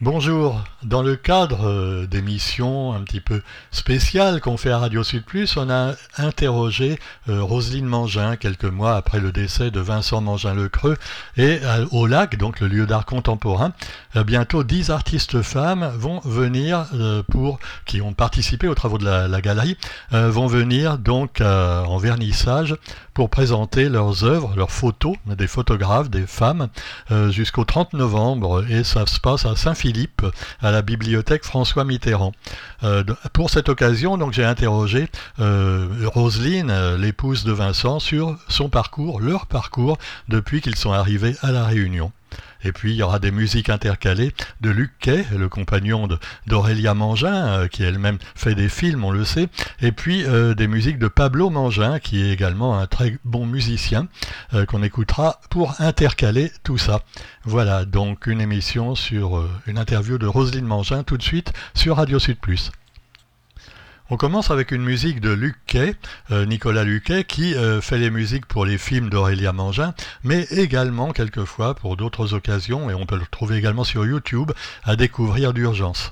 Bonjour. Dans le cadre euh, d'émissions un petit peu spéciales qu'on fait à Radio Sud Plus, on a interrogé euh, Roselyne Mangin quelques mois après le décès de Vincent Mangin-le-Creux et euh, au lac, donc le lieu d'art contemporain, bientôt dix artistes femmes vont venir pour qui ont participé aux travaux de la, la galerie vont venir donc en vernissage pour présenter leurs œuvres, leurs photos, des photographes, des femmes, jusqu'au 30 novembre et ça se passe à Saint-Philippe Philippe à la bibliothèque François Mitterrand. Euh, pour cette occasion, donc j'ai interrogé euh, Roselyne, euh, l'épouse de Vincent, sur son parcours, leur parcours depuis qu'ils sont arrivés à la Réunion. Et puis il y aura des musiques intercalées de Luc Kay, le compagnon d'Aurélia Mangin, euh, qui elle-même fait des films, on le sait. Et puis euh, des musiques de Pablo Mangin, qui est également un très bon musicien, euh, qu'on écoutera pour intercaler tout ça. Voilà donc une émission sur une interview de Roselyne Mangin tout de suite sur Radio Sud. On commence avec une musique de Luc Kay, euh, Nicolas Luquet, qui euh, fait les musiques pour les films d'Aurélia Mangin, mais également quelquefois pour d'autres occasions, et on peut le trouver également sur YouTube, à découvrir d'urgence.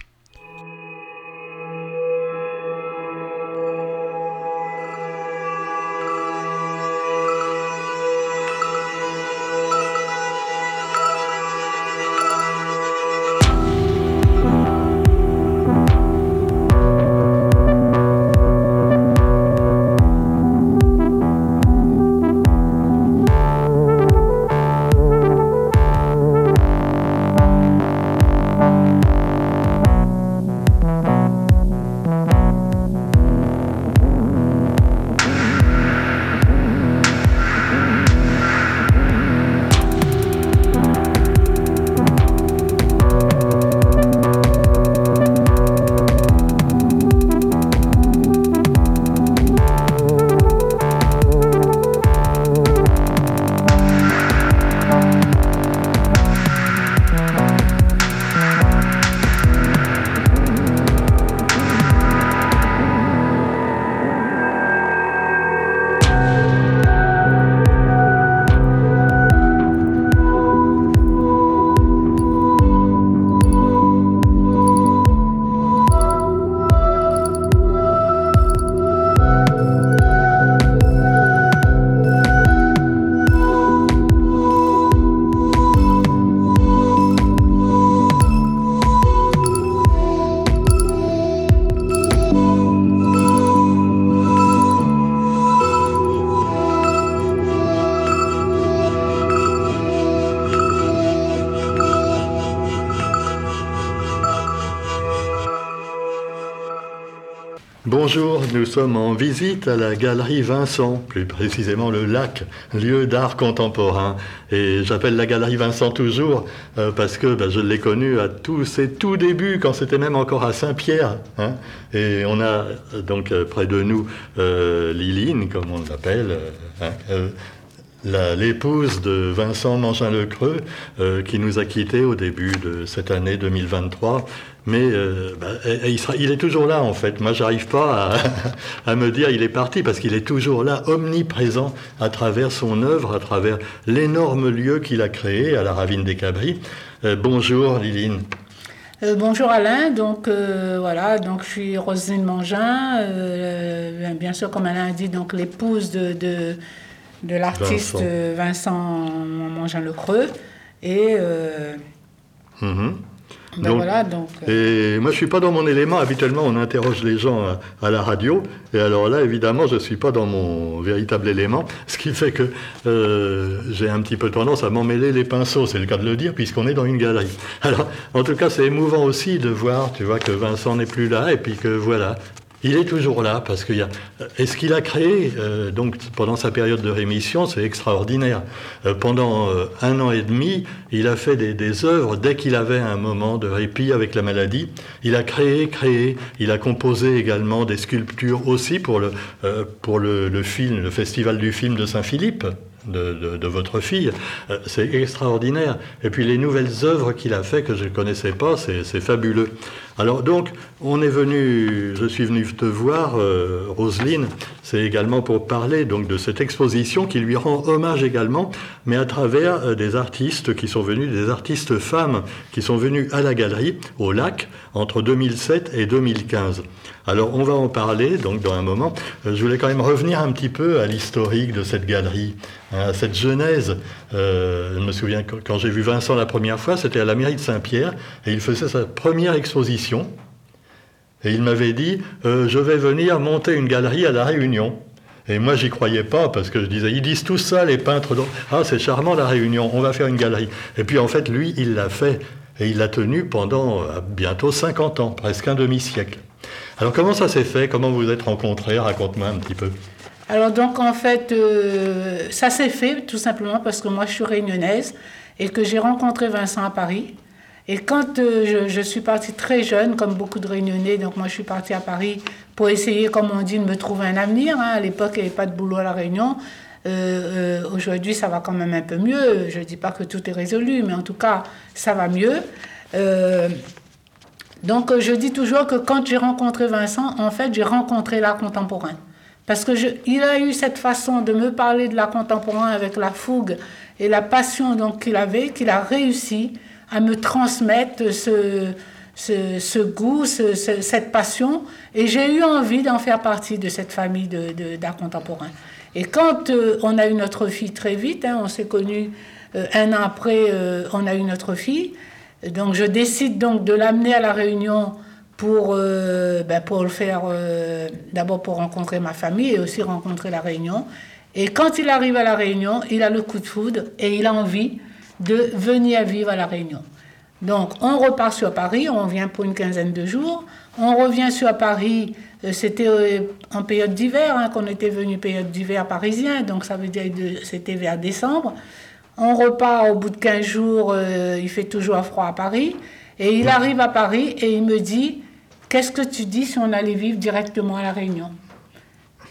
En visite à la galerie Vincent, plus précisément le lac, lieu d'art contemporain. Et j'appelle la galerie Vincent toujours euh, parce que ben, je l'ai connu à tous ses tout débuts, quand c'était même encore à Saint-Pierre. Hein. Et on a donc euh, près de nous euh, Liline, comme on l'appelle, hein, l'épouse de Vincent Mangin-le-Creux, qui nous a quittés au début de cette année 2023 mais euh, bah, il, est toujours là en fait. Moi, j'arrive pas à, me dire il est parti parce qu'il est toujours là, omniprésent à travers son œuvre, à travers l'énorme lieu qu'il a créé à la Ravine des Cabris. Euh, bonjour Liline. Euh, bonjour Alain, donc voilà, donc je suis Rosine Mangin, bien sûr comme Alain a dit, donc l'épouse de, l'artiste Vincent, Mangin Le Creux et mm-hmm. Ben euh. Et moi, je suis pas dans mon élément. Habituellement, on interroge les gens à, la radio. Et alors là, évidemment, je suis pas dans mon véritable élément. Ce qui fait que euh, j'ai un petit peu tendance à m'emmêler les pinceaux. C'est le cas de le dire, puisqu'on est dans une galerie. Alors, en tout cas, c'est émouvant aussi de voir, tu vois, que Vincent n'est plus là. Et puis que voilà, il est toujours là parce qu'il y a. Et ce qu'il a créé euh, donc pendant sa période de rémission, c'est extraordinaire. Euh, pendant euh, un an et demi, il a fait des, œuvres dès qu'il avait un moment de répit avec la maladie. Il a créé, créé. Il a composé également des sculptures aussi pour le pour le, film, le festival du film de Saint-Philippe. De, de, votre fille. c'est extraordinaire. Et puis les nouvelles œuvres qu'il a fait que je ne connaissais pas, c'est fabuleux. Alors donc, on est venu, je suis venu te voir, euh, Roselyne, c'est également pour parler donc de cette exposition qui lui rend hommage également, mais à travers euh, des artistes qui sont venus, des artistes femmes qui sont venus à la galerie, au lac, entre 2007 et 2015. Alors on va en parler donc dans un moment. Euh, je voulais quand même revenir un petit peu à l'historique de cette galerie, hein, à cette genèse. Je me souviens quand j'ai vu Vincent la première fois, c'était à la mairie de Saint-Pierre et il faisait sa première exposition. Et il m'avait dit euh, Je vais venir monter une galerie à La Réunion. Et moi, j'y croyais pas parce que je disais Ils disent tout ça, les peintres. Ah, c'est charmant La Réunion, on va faire une galerie. Et puis en fait, lui, il l'a fait. Et il l'a tenu pendant bientôt 50 ans, presque un demi-siècle. Alors comment ça s'est fait? Comment vous vous êtes rencontrés? Raconte-moi un petit peu. Alors donc en fait, euh, ça s'est fait tout simplement parce que moi je suis réunionnaise et que j'ai rencontré Vincent à Paris. Et quand euh, je, suis partie très jeune, comme beaucoup de réunionnais, donc moi je suis partie à Paris pour essayer, comme on dit, de me trouver un avenir. Hein. À l'époque, il n'y avait pas de boulot à La Réunion. Euh, Aujourd'hui, ça va quand même un peu mieux. Je ne dis pas que tout est résolu, mais en tout cas, ça va mieux. Donc je dis toujours que quand j'ai rencontré Vincent, en fait, j'ai rencontré l'art contemporain. Parce que il a eu cette façon de me parler de l'art contemporain avec la fougue et la passion qu'il avait, qu'il a réussi à me transmettre ce, ce, goût, cette passion. Et j'ai eu envie d'en faire partie de cette famille d'art contemporain. Et quand euh, on a eu notre fille très vite, hein, on s'est connus euh, un an après, euh, on a eu notre fille. Donc je décide donc de l'amener à la Réunion pour, ben pour le faire, d'abord pour rencontrer ma famille et aussi rencontrer la Réunion. Et quand il arrive à la Réunion, il a le coup de foudre et il a envie de venir vivre à la Réunion. Donc on repart sur Paris, on vient pour une quinzaine de jours. On revient sur Paris, euh, c'était en période d'hiver hein, qu'on était venu, période d'hiver parisien, donc ça veut dire que c'était vers décembre. On repart au bout de 15 jours, euh, il fait toujours froid à Paris. Et il arrive à Paris et il me dit Qu'est-ce que tu dis si on allait vivre directement à La Réunion?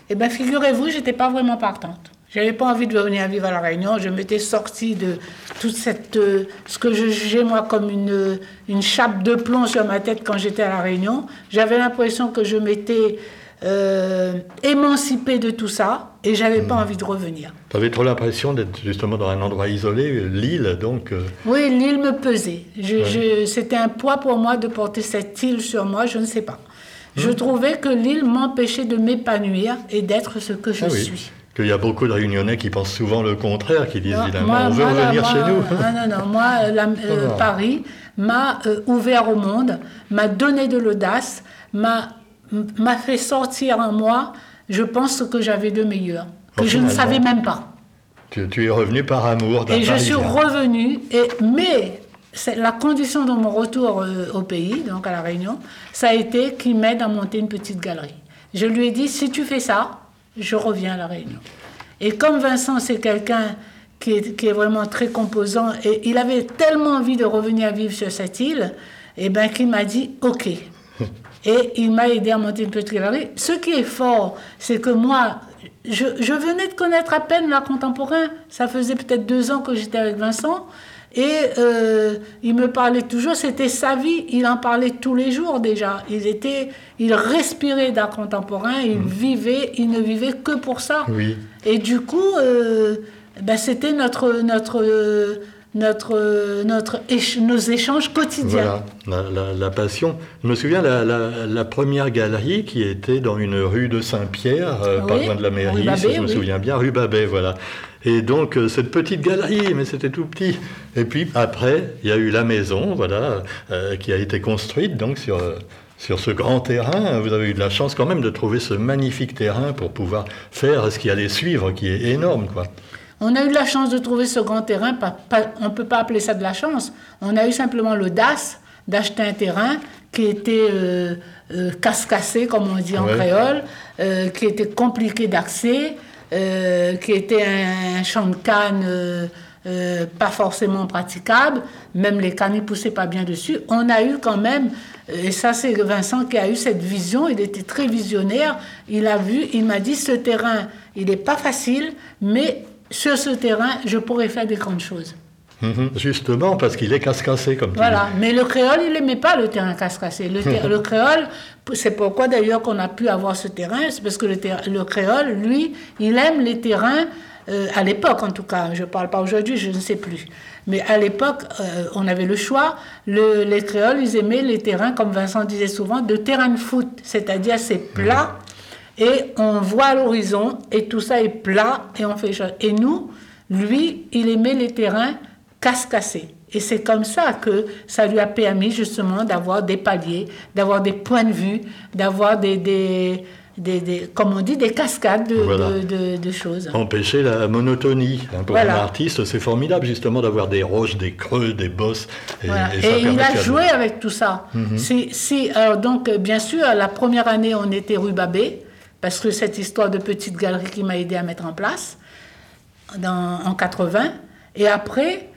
Eh bien, figurez-vous, j'étais pas vraiment partante. Je n'avais pas envie de venir vivre à La Réunion. Je m'étais sortie de toute cette. Euh, ce que je jugeais, moi, comme une, une chape de plomb sur ma tête quand j'étais à La Réunion. J'avais l'impression que je m'étais euh, émancipée de tout ça et j'avais pas hmm. envie de revenir. Tu avais trop l'impression d'être justement dans un endroit isolé, l'île donc euh. Oui, l'île me pesait. C'était un poids pour moi de porter cette île sur moi, je ne sais pas. Je hmm. trouvais que l'île m'empêchait de m'épanouir et d'être ce que je ah suis. Qu'il y a beaucoup de réunionnais qui pensent souvent le contraire, qui disent évidemment on veut revenir chez nous. Non, non, non. Moi, euh, Paris m'a ouvert au monde, m'a donné de l'audace, m'a m'a fait sortir en moi, je pense, ce que j'avais de meilleur, que je ne savais même pas. Tu, es revenu par amour Et je suis revenu, et, mais la condition de mon retour euh, au pays, donc à La Réunion, ça a été qu'il m'aide à monter une petite galerie. Je lui ai dit, si tu fais ça, je reviens à La Réunion. Et comme Vincent, c'est quelqu'un qui est, qui est, vraiment très composant, et il avait tellement envie de revenir vivre sur cette île, et eh ben qu'il m'a dit, OK, et il m'a aidé à monter une petite galerie. Ce qui est fort, c'est que moi, je, venais de connaître à peine l'art contemporain. Ça faisait peut-être deux ans que j'étais avec Vincent. Et euh, il me parlait toujours, c'était sa vie, il en parlait tous les jours déjà. Il, était, il respirait d'art contemporain, il mm. vivait, il ne vivait que pour ça. Oui. Et du coup, euh, ben, c'était notre, notre, notre, notre nos échanges quotidiens. Voilà, la, la, passion. Je me souviens la, la, première galerie qui était dans une rue de Saint-Pierre, euh, pas loin de la mairie, si je me souviens bien, rue Babet, voilà. Et donc euh, cette petite galerie, mais c'était tout petit. Et puis après, il y a eu la maison, voilà, euh, qui a été construite donc sur sur ce grand terrain. Vous avez eu de la chance quand même de trouver ce magnifique terrain pour pouvoir faire ce qui allait suivre, qui est énorme, quoi. On a eu la chance de trouver ce grand terrain, on ne peut pas appeler ça de la chance, on a eu simplement l'audace d'acheter un terrain qui était euh, euh casse-cassé, comme on dit en créole, euh, qui était compliqué d'accès, euh, qui était un, champ de canne pas forcément praticable, même les cannes ne poussaient pas bien dessus. On a eu quand même, et ça c'est Vincent qui a eu cette vision, il était très visionnaire, il a vu, il m'a dit ce terrain, il n'est pas facile, mais sur ce terrain, je pourrais faire des grandes choses. Mhm. justement, parce qu'il est casse-cassé, comme Voilà, mais le créole, il n'aimait pas le terrain casse-cassé. Le, le, créole, c'est pourquoi d'ailleurs qu'on a pu avoir ce terrain, c'est parce que le, le, créole, lui, il aime les terrains, euh, à l'époque en tout cas, je ne parle pas aujourd'hui, je ne sais plus. Mais à l'époque, euh, on avait le choix. Le, les créoles, ils aimaient les terrains, comme Vincent disait souvent, de terrain de foot, c'est-à-dire c'est plat. Et on voit l'horizon, et tout ça est plat, et on fait. Et nous, lui, il aimait les terrains casse-cassés. Et c'est comme ça que ça lui a permis justement d'avoir des paliers, d'avoir des points de vue, d'avoir des, des, des, comme on dit, des cascades de, de, choses. Empêcher la monotonie. Hein, pour un artiste, c'est formidable justement d'avoir des roches, des creux, des bosses. Et, et, il a joué avec tout ça. Mhm. si, alors donc, bien sûr, la première année, on était rue Babé, parce que cette histoire de petite galerie qui m'a aidé à mettre en place dans, en 80. Et après,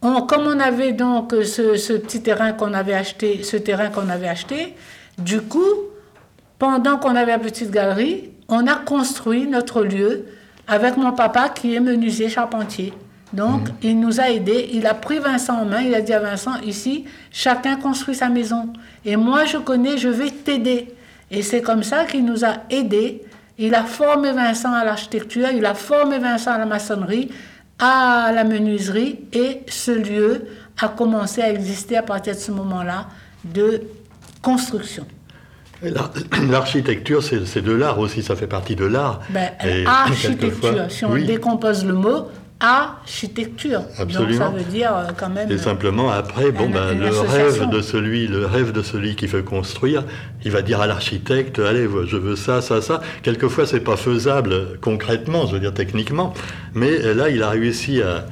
comme on avait donc ce, petit terrain qu'on avait acheté, ce terrain qu'on avait acheté, du coup, pendant qu'on avait la petite galerie, on a construit notre lieu avec mon papa qui est menuisier charpentier. Donc, mhm. il nous a aidés. Il a pris Vincent en main. Il a dit à Vincent, ici, chacun construit sa maison. Et moi, je connais, je vais t'aider. Et c'est comme ça qu'il nous a aidés. Il a formé Vincent à l'architecture, il a formé Vincent à la maçonnerie, à la menuiserie et ce lieu a commencé à exister à partir de ce moment-là de construction. L'architecture, c'est de l'art aussi, ça fait partie de l'art. Ben, architecture, si on décompose le mot, architecture. Absolument. Donc ça veut dire euh, quand même. Et simplement après, bon ben le rêve de celui, le rêve de celui qui veut construire, il va dire à l'architecte, allez, je veux ça, ça, ça. Quelquefois, c'est pas faisable concrètement, je veux dire techniquement, mais là, il a réussi à,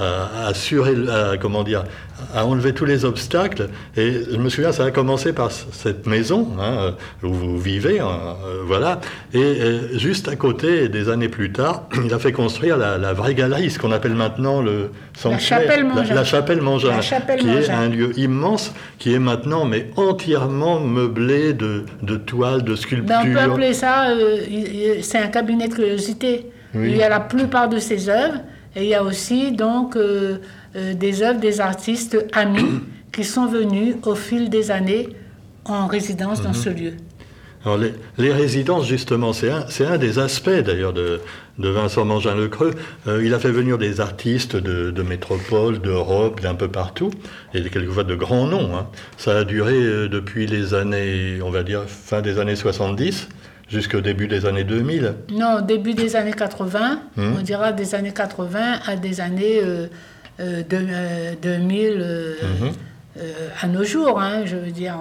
à assurer, comment dire, à enlever tous les obstacles. Et je me souviens, ça a commencé par cette maison hein, où vous vivez, hein, euh, voilà. Et, juste à côté, des années plus tard, il a fait construire la, vraie galerie, ce qu'on appelle maintenant le sanctuaire, la chapelle Mangin, qui est un lieu immense, qui est maintenant mais entièrement meublé de, de toiles, de sculptures. Ben, on peut appeler ça, euh, c'est un cabinet de curiosité. Il y a la plupart de ses œuvres. Et il y a aussi donc euh, euh, des œuvres des artistes amis qui sont venus au fil des années en résidence dans mhm. ce lieu. Alors les, résidences, justement, c'est un, un, des aspects d'ailleurs de, de, Vincent Mangin-Le-Creux. Euh, il a fait venir des artistes de, de métropole, d'Europe, d'un peu partout, et quelquefois de grands noms. Hein. Ça a duré depuis les années, on va dire, fin des années 70 jusqu'au début des années 2000 Non, début des années 80, hmm. on dira des années 80 à des années euh, euh, de, 2000 euh, à nos jours, hein, je veux dire.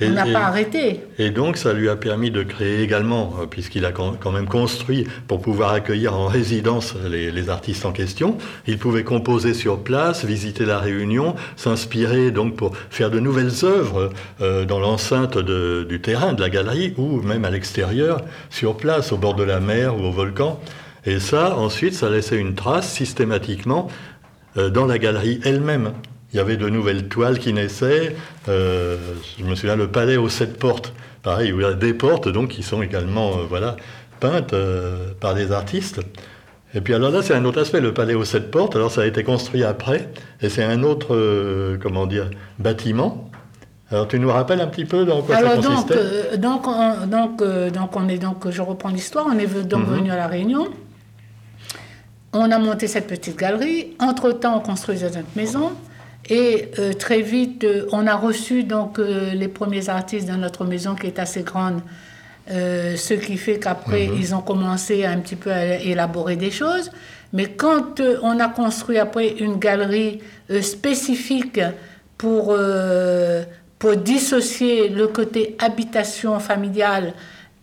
On n'a pas arrêté. Et donc, ça lui a permis de créer également, euh, puisqu'il a quand même construit pour pouvoir accueillir en résidence les, artistes en question. Il pouvait composer sur place, visiter la Réunion, s'inspirer donc pour faire de nouvelles œuvres euh, dans l'enceinte du terrain, de la galerie, ou même à l'extérieur, sur place, au bord de la mer ou au volcan. Et ça, ensuite, ça laissait une trace systématiquement euh, dans la galerie elle-même il y avait de nouvelles toiles qui naissaient. Euh, je me souviens le palais aux sept portes, pareil, où il y a des portes donc qui sont également euh, voilà, peintes euh, par des artistes. Et puis alors là, c'est un autre aspect, le palais aux sept portes. Alors ça a été construit après, et c'est un autre, comment dire, bâtiment. Alors tu nous rappelles un petit peu dans quoi ça consistait donc, donc, donc, on est donc, je reprends l'histoire, on est donc mhm. venu à la Réunion. On a monté cette petite galerie. Entre-temps, on construisait notre maison. Et euh, très vite, euh, on a reçu donc euh, les premiers artistes dans notre maison qui est assez grande, ce qui fait qu'après, mhm. ils ont commencé un petit peu à élaborer des choses. Mais quand on a construit après une galerie spécifique pour, pour dissocier le côté habitation familiale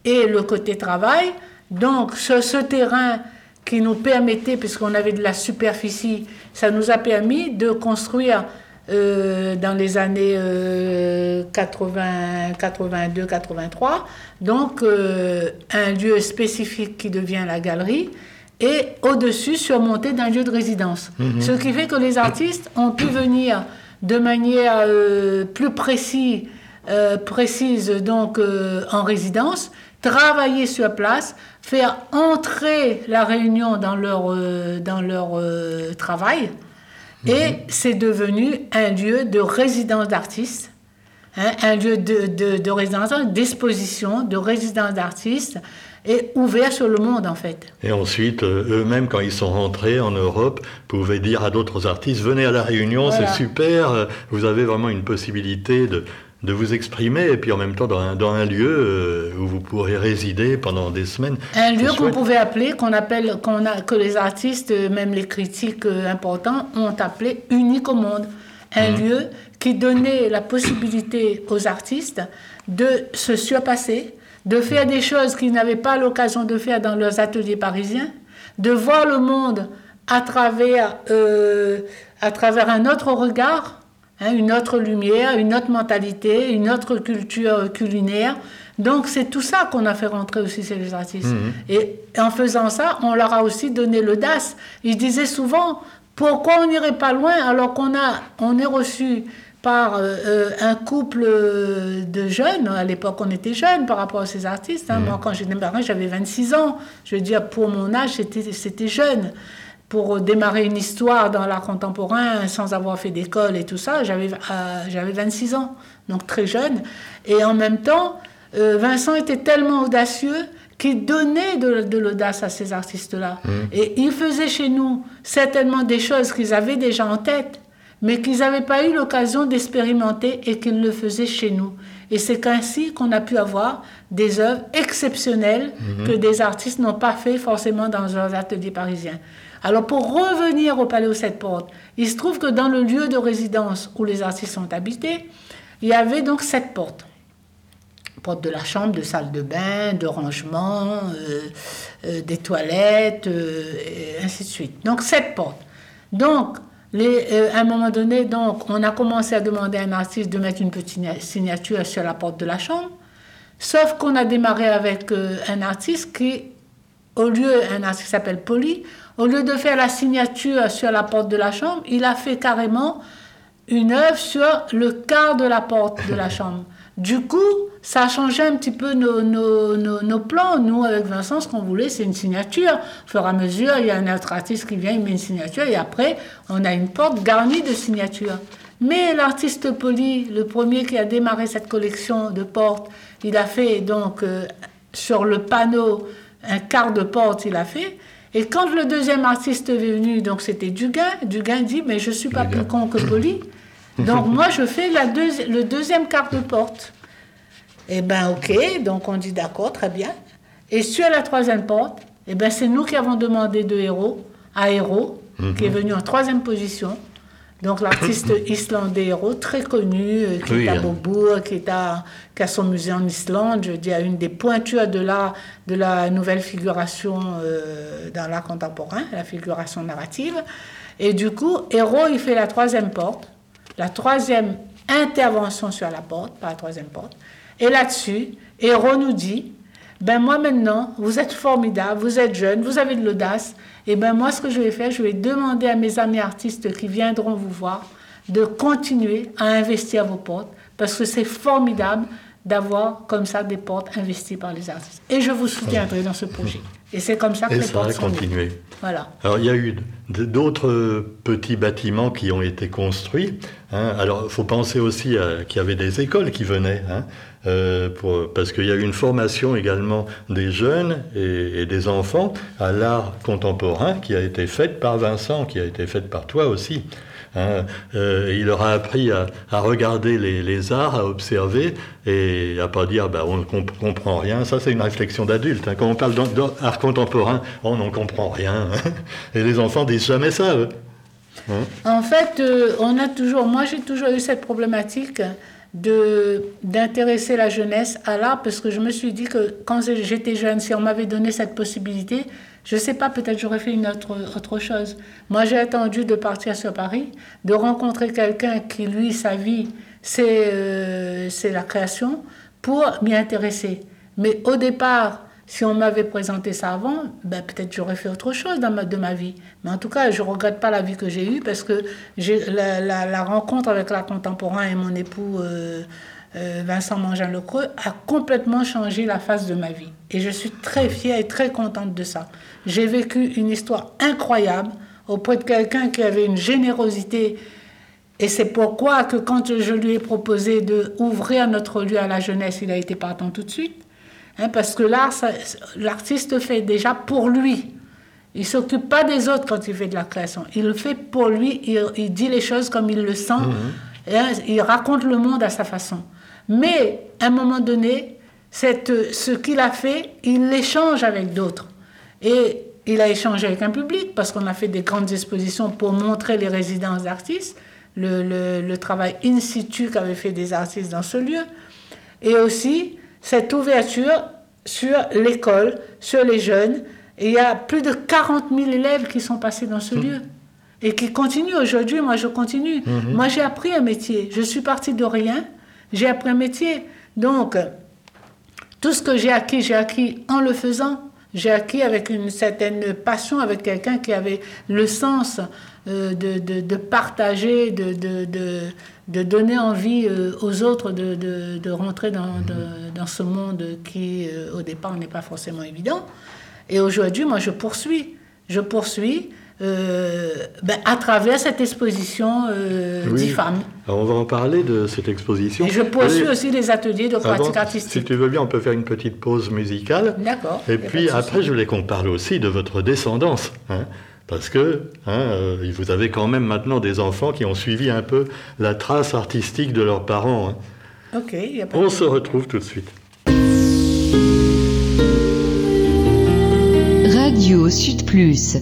et le côté travail, donc sur ce terrain qui nous permettait, puisqu'on avait de la superficie, ça nous a permis de construire euh, dans les années 80, 82, 83, donc euh, un lieu spécifique qui devient la galerie et au-dessus surmonté d'un lieu de résidence. Mhm. Ce qui fait que les artistes ont pu venir de manière euh, plus précise, précise donc en résidence, travailler sur place, faire entrer la réunion dans leur, dans leur travail Et mhm. c'est devenu un lieu de résidence d'artistes, hein, un lieu de, de, de résidence, d'exposition, de résidence d'artistes, et ouvert sur le monde en fait. Et ensuite, euh, eux-mêmes, quand ils sont rentrés en Europe, pouvaient dire à d'autres artistes, venez à la Réunion, c'est super, euh, vous avez vraiment une possibilité de, de vous exprimer et puis en même temps dans un, dans un lieu euh, où vous pourrez résider pendant des semaines. Un lieu qu'on pouvait appeler, qu'on appelle, qu'on a, que les artistes, même les critiques importants, ont appelé unique au monde. Un mmh. lieu qui donnait la possibilité aux artistes de se surpasser, de faire des choses qu'ils n'avaient pas l'occasion de faire dans leurs ateliers parisiens, de voir le monde à travers, euh, à travers un autre regard, hein, une autre lumière, une autre mentalité, une autre culture culinaire. Donc c'est tout ça qu'on a fait rentrer aussi chez les artistes. Mmh. Et en faisant ça, on leur a aussi donné l'audace. Ils disaient souvent, pourquoi on n'irait pas loin alors qu'on a, on est reçu par euh, euh, un couple de jeunes. À l'époque, on était jeunes par rapport à ces artistes. Hein. Mm. Moi, quand j'ai démarré, j'avais 26 ans. Je veux dire, pour mon âge, c'était jeune. Pour démarrer une histoire dans l'art contemporain sans avoir fait d'école et tout ça, j'avais euh, j'avais 26 ans, donc très jeune. Et en même temps, Vincent était tellement audacieux qu'il donnait de, de l'audace à ces artistes-là. Mm. Et il faisait chez nous certainement des choses qu'ils avaient déjà en tête mais qu'ils n'avaient pas eu l'occasion d'expérimenter et qu'ils le faisaient chez nous. Et c'est ainsi qu'on a pu avoir des œuvres exceptionnelles mhm. que des artistes n'ont pas fait forcément dans leurs ateliers parisiens. Alors pour revenir au Palais aux Sept Portes, il se trouve que dans le lieu de résidence où les artistes sont habités, il y avait donc sept portes. Porte de la chambre, de salle de bain, de rangement, euh, euh, des toilettes, euh, et ainsi de suite. Donc sept portes. Donc à un moment donné, donc, on a commencé à demander à un artiste de mettre une petite signature sur la porte de la chambre. Sauf qu'on a démarré avec un artiste qui, au lieu, un artiste qui s'appelle Poli, au lieu de faire la signature sur la porte de la chambre, il a fait carrément une œuvre sur le quart de la porte de la chambre. Du coup, ça a changé un petit peu nos, nos, nos, plans. Nous, avec Vincent, ce qu'on voulait, c'est une signature. Au fur et à mesure, il y a un autre artiste qui vient, il met une signature, et après, on a une porte garnie de signatures. Mais l'artiste Poli, le premier qui a démarré cette collection de portes, il a fait donc euh, sur le panneau un quart de porte, il a fait. Et quand le deuxième artiste est venu, donc c'était Duguin, Duguin dit Mais je ne suis pas plus con que Poli. Donc moi, je fais la le deuxième quart de porte. Eh bien, ok, donc on dit d'accord, très bien. Et sur la troisième porte, eh ben, c'est nous qui avons demandé de héros à Héros, qui est mhm. venu en troisième position. Donc l'artiste islandais Héros, très connu, euh, qui est à hein. Beaubourg, qui, est à, qui a son musée en Islande, je dis, à une des pointures de la, de la nouvelle figuration euh, dans l'art contemporain, la figuration narrative. Et du coup, Héros, il fait la troisième porte la troisième intervention sur la porte, pas la troisième porte. Et là-dessus, Héros nous dit, ben moi maintenant, vous êtes formidable, vous êtes jeune, vous avez de l'audace, et ben moi ce que je vais faire, je vais demander à mes amis artistes qui viendront vous voir de continuer à investir vos portes, parce que c'est formidable d'avoir comme ça des portes investies par les artistes. Et je vous soutiendrai dans ce projet. Et c'est comme ça que les portes sont continuer. Voilà. Alors il y a eu d'autres petits bâtiments qui ont été construits. Hein. Alors il faut penser aussi qu'il y avait des écoles qui venaient, hein, euh, parce qu'il y a eu une formation également des jeunes et, des enfants à l'art contemporain qui a été faite par Vincent, qui a été faite par toi aussi. Hein, euh, il leur a appris à, regarder les, arts, à observer et à pas dire bah, on ne comprend rien. Ça, c'est une réflexion d'adulte. Hein. Quand on parle d'art contemporain, on n'en comprend rien. Hein. Et les enfants disent jamais ça. En fait, euh, on a toujours, moi j'ai toujours eu cette problématique de d'intéresser la jeunesse à l'art parce que je me suis dit que quand j'étais jeune, si on m'avait donné cette possibilité, je ne sais pas, peut-être j'aurais fait une autre, autre chose. Moi, j'ai attendu de partir sur Paris, de rencontrer quelqu'un qui, lui, sa vie, c'est euh, la création, pour m'y intéresser. Mais au départ, si on m'avait présenté ça avant, ben, peut-être j'aurais fait autre chose dans ma, de ma vie. Mais en tout cas, je ne regrette pas la vie que j'ai eue parce que la, la, la, rencontre avec l'art contemporain et mon époux... Euh, euh, Vincent Mangin-Lecreux a complètement changé la face de ma vie. Et je suis très fière et très contente de ça. J'ai vécu une histoire incroyable auprès de quelqu'un qui avait une générosité. Et c'est pourquoi que quand je lui ai proposé de ouvrir notre lieu à la jeunesse, il a été partant tout de suite. Hein, parce que l'art, l'artiste fait déjà pour lui. Il s'occupe pas des autres quand il fait de la création. Il le fait pour lui. Il, dit les choses comme il le sent. Mhm. Hein, il raconte le monde à sa façon. Mais à un moment donné, cette, ce qu'il a fait, il l'échange avec d'autres. Et il a échangé avec un public parce qu'on a fait des grandes expositions pour montrer les résidences d'artistes, le, le, le, travail in situ qu'avaient fait des artistes dans ce lieu. Et aussi cette ouverture sur l'école, sur les jeunes. Et il y a plus de 40 000 élèves qui sont passés dans ce mmh. lieu et qui continuent aujourd'hui. Moi, je continue. Mmh. Moi, j'ai appris un métier. Je suis partie de rien. J'ai appris un métier. Donc, tout ce que j'ai acquis, j'ai acquis en le faisant. J'ai acquis avec une certaine passion, avec quelqu'un qui avait le sens de, de, de, partager, de, de, donner envie euh, aux autres de, rentrer dans, dans, ce monde qui, euh, au départ, n'est pas forcément évident. Et aujourd'hui, moi, je poursuis. Je poursuis euh, ben, à travers cette exposition euh, oui. on va en parler de cette exposition. Et je poursuis aussi les ateliers de pratique artistique. Si tu veux bien, on peut faire une petite pause musicale. D'accord. Et puis après, je voulais qu'on parle aussi de votre descendance. Hein, parce que hein, euh, vous avez quand même maintenant des enfants qui ont suivi un peu la trace artistique de leurs parents. Hein. Ok. Y a pas on se retrouve tout de suite. Radio Sud Plus.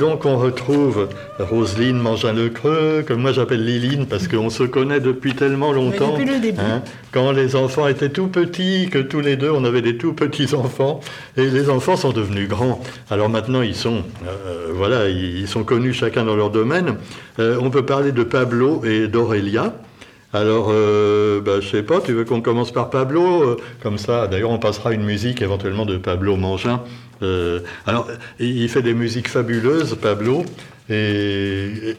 Donc on retrouve Roselyne Mangin-le-Creux, que moi j'appelle Liline parce qu'on se connaît depuis tellement longtemps. depuis le début. Hein, quand les enfants étaient tout petits, que tous les deux on avait des tout petits enfants, et les enfants sont devenus grands. Alors maintenant ils sont, euh, voilà, ils sont connus chacun dans leur domaine. Euh, on peut parler de Pablo et d'Aurélia. Alors, euh, bah, je sais pas, tu veux qu'on commence par Pablo euh, Comme ça, d'ailleurs, on passera une musique éventuellement de Pablo Mangin. Euh, alors, il fait des musiques fabuleuses, Pablo. Et,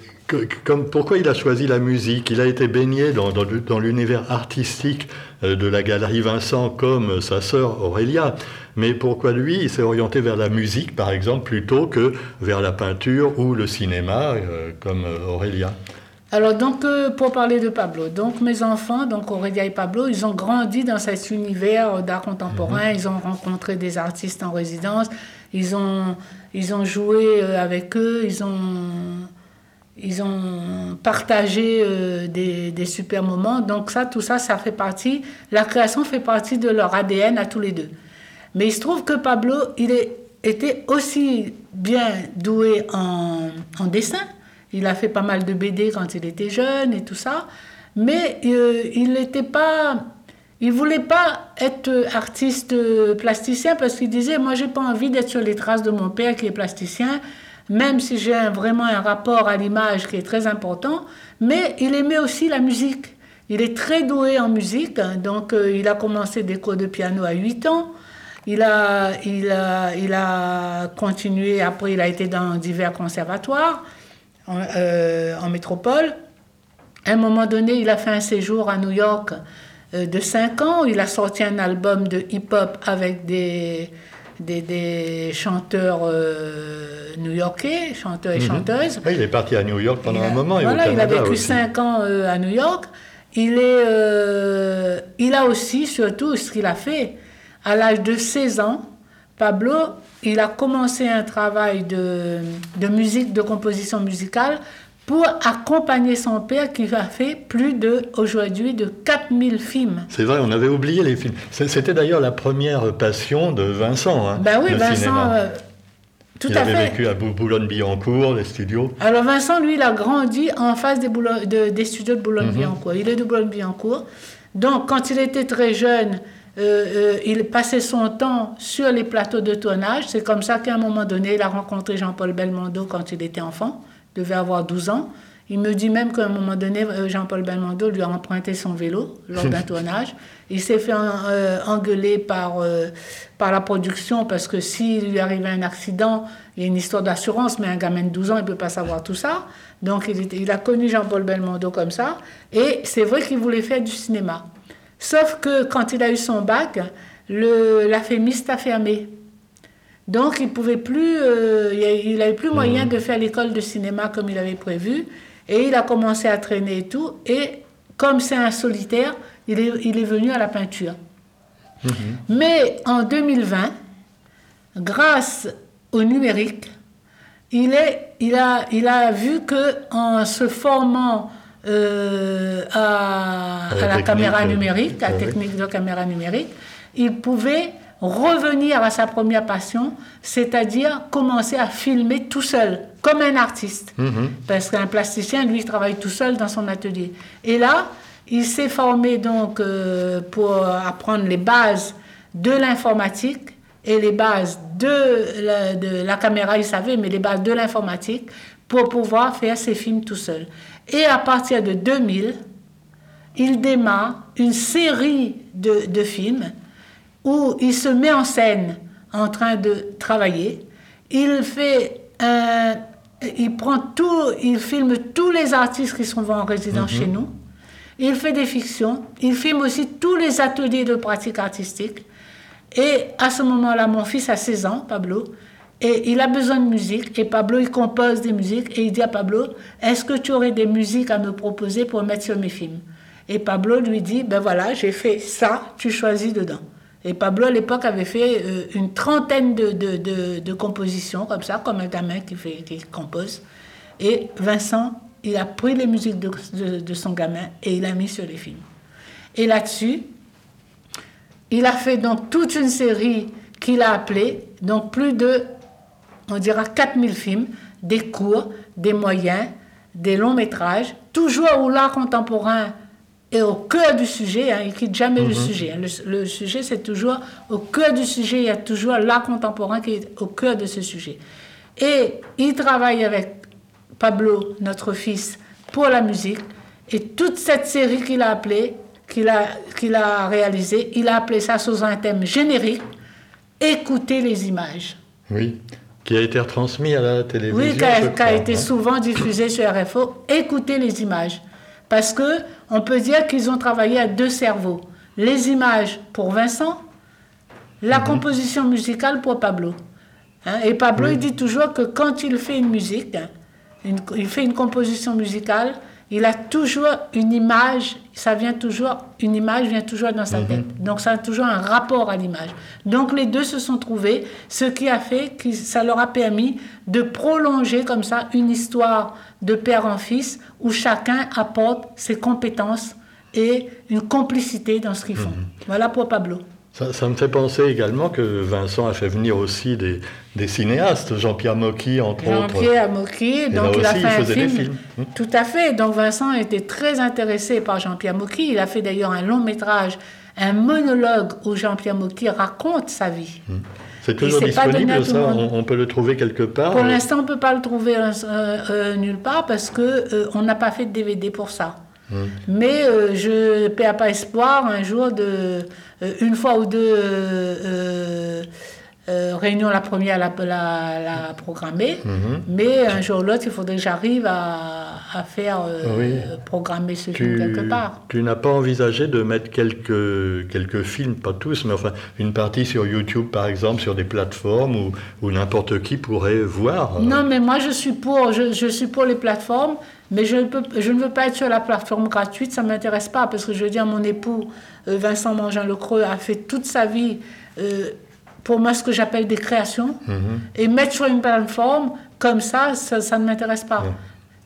comme, pourquoi il a choisi la musique? Il a été baigné dans, l'univers artistique euh, de la galerie Vincent comme sa sœur Aurélia. Mais pourquoi lui, il s'est orienté vers la musique, par exemple, plutôt que vers la peinture ou le cinéma, comme Aurélia alors donc euh, pour parler de Pablo, donc mes enfants, donc Aurélia et Pablo, ils ont grandi dans cet univers d'art contemporain, mhm. ils ont rencontré des artistes en résidence, ils ont, ils ont joué euh, avec eux, ils ont, ils ont partagé euh, des, des, super moments. Donc ça, tout ça, ça fait partie, la création fait partie de leur ADN à tous les deux. Mais il se trouve que Pablo, il est, était aussi bien doué en, en dessin il a fait pas mal de BD quand il était jeune et tout ça. Mais euh, il n'était pas. Il voulait pas être artiste plasticien parce qu'il disait Moi, j'ai pas envie d'être sur les traces de mon père qui est plasticien, même si j'ai vraiment un rapport à l'image qui est très important. Mais il aimait aussi la musique. Il est très doué en musique, hein. donc euh, il a commencé des cours de piano à 8 ans. Il a, il, a, il a continué, après il a été dans divers conservatoires. Euh, en, métropole. À un moment donné, il a fait un séjour à New York euh, de 5 ans. Il a sorti un album de hip-hop avec des, des, chanteurs euh, new-yorkais, chanteurs et mhm. chanteuses. il est parti à New York pendant un moment. Et voilà, il a vécu 5 ans à New York. Il, est, il a aussi, surtout, ce qu'il a fait, à l'âge de 16 ans, Pablo, il a commencé un travail de, de musique, de composition musicale pour accompagner son père qui a fait plus de, aujourd'hui, de 4000 films. C'est vrai, on avait oublié les films. C'était d'ailleurs la première passion de Vincent. Hein, ben oui, Vincent, euh, tout il à avait vécu à Boulogne-Billancourt, les studios. Alors Vincent, lui, il a grandi en face des, des studios de Boulogne-Billancourt. Il est de Boulogne-Billancourt. Donc, quand il était très jeune, euh, euh, il passait son temps sur les plateaux de tournage. C'est comme ça qu'à un moment donné, il a rencontré Jean-Paul Belmondo quand il était enfant devait avoir 12 ans. Il me dit même qu'à un moment donné, euh, Jean-Paul Belmondo lui a emprunté son vélo lors d'un tournage. Il s'est fait euh, engueuler par, euh, par la production parce que s'il lui arrivait un accident, il y a une histoire d'assurance, mais un gamin de 12 ans, il ne peut pas savoir tout ça. Donc il, il a connu Jean-Paul Belmondo comme ça. Et c'est vrai qu'il voulait faire du cinéma. Sauf que quand il a eu son bac, le, la fémiste a fermé. Donc, il pouvait plus, euh, il n'avait plus moyen mmh. de faire l'école de cinéma comme il avait prévu. Et il a commencé à traîner et tout. Et comme c'est un solitaire, il est, il est venu à la peinture. Mmh. Mais en 2020, grâce au numérique, il, est, il, a, il a vu que en se formant euh, à, à, la, caméra numérique, à la technique de caméra numérique, il pouvait revenir à sa première passion, c'est-à-dire commencer à filmer tout seul, comme un artiste. Mhm. Parce qu'un plasticien, lui, travaille tout seul dans son atelier. Et là, il s'est formé donc euh, pour apprendre les bases de l'informatique et les bases de la, de la, caméra, il savait, mais les bases de l'informatique pour pouvoir faire ses films tout seul. Et à partir de 2000, il démarre une série de, de films où il se met en scène en train de travailler. Il fait un, il prend tout, il filme tous les artistes qui sont en résidence mhm. chez nous. Il fait des fictions. Il filme aussi tous les ateliers de pratique artistique. Et à ce moment-là, mon fils a 16 ans, Pablo, et il a besoin de musique. Et Pablo, il compose des musiques. Et il dit à Pablo, est-ce que tu aurais des musiques à me proposer pour mettre sur mes films? Et Pablo lui dit, ben voilà, j'ai fait ça, tu choisis dedans. Et Pablo, à l'époque, avait fait euh, une trentaine de, de, de, compositions, comme ça, comme un gamin qui, fait, qui compose. Et Vincent, il a pris les musiques de, son gamin et il a mis sur les films. Et là-dessus, il a fait donc toute une série qu'il a appelée, donc plus de, on dira, 4000 films, des courts, des moyens, des longs métrages, toujours où l'art contemporain et au cœur du sujet, hein, il ne quitte jamais le mhm. sujet. Hein. Le, sujet, c'est toujours au cœur du sujet, il y a toujours l'art contemporain qui est au cœur de ce sujet. Et il travaille avec Pablo, notre fils, pour la musique. Et toute cette série qu'il a appelée, qu'il a, qu'il a réalisée, il a appelé ça sous un thème générique Écoutez les images. Oui, qui a été retransmis à la télévision. Oui, qui a, été hein. souvent diffusé sur RFO. Écoutez les images. Parce que on peut dire qu'ils ont travaillé à deux cerveaux. Les images pour Vincent, la mhm. composition musicale pour Pablo. Hein, et Pablo, il dit toujours que quand il fait une musique, il fait une composition musicale, il a toujours une image, ça vient toujours, une image vient toujours dans sa mhm. tête. Donc ça a toujours un rapport à l'image. Donc les deux se sont trouvés, ce qui a fait que ça leur a permis de prolonger comme ça une histoire de père en fils où chacun apporte ses compétences et une complicité dans ce qu'ils font. Mhm. Voilà pour Pablo. Ça, me fait penser également que Vincent a fait venir aussi des, des cinéastes, Jean-Pierre Mocky entre autres. Jean-Pierre Mocky, donc il a fait un film. Hein? Tout à fait. Donc Vincent était très intéressé par Jean-Pierre Mocky. Il a fait d'ailleurs un long métrage, un monologue où Jean-Pierre Mocky raconte sa vie. Hum. C'est toujours disponible, ça on, peut le trouver quelque part Pour l'instant, on ne peut pas le trouver euh, euh, nulle part parce qu'on euh, on n'a pas fait de DVD pour ça. Hum. Mais je n'ai pas espoir un jour de euh, une fois ou deux euh, euh, réunion la première la, la, la programmer, mhm. mais un jour ou l'autre, il faudrait que j'arrive à, à, faire euh, programmer ce film quelque part. Tu n'as pas envisagé de mettre quelques, quelques films, pas tous, mais enfin une partie sur YouTube par exemple, sur des plateformes où, où n'importe qui pourrait voir euh? Non, mais moi je suis pour, je, je suis pour les plateformes, mais je ne, peux, je ne veux pas être sur la plateforme gratuite, ça ne m'intéresse pas, parce que je veux dire, mon époux, Vincent Mangin-Lecreux, a fait toute sa vie pour moi ce que j'appelle des créations. Mhm. Et mettre sur une plateforme comme ça, ça, ne m'intéresse pas.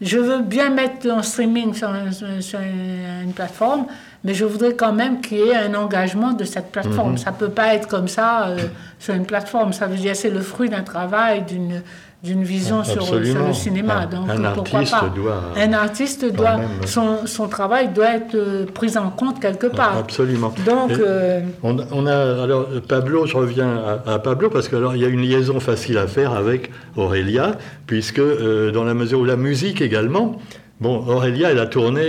Je veux bien mettre en streaming sur, une, plateforme, mais je voudrais quand même qu'il y ait un engagement de cette plateforme. Mhm. Ça ne peut pas être comme ça euh, sur une plateforme. Ça veut dire c'est le fruit d'un travail, d'une d'une vision sur, le cinéma. Donc, un, artiste doit. Un artiste doit. Son, son, travail doit être euh, pris en compte quelque part. Absolument. Donc. Euh, on, on, a. Alors, Pablo, je reviens à, Pablo, parce qu'il y a une liaison facile à faire avec Aurélia, puisque euh, dans la mesure où la musique également. Bon, Aurélia, elle a tourné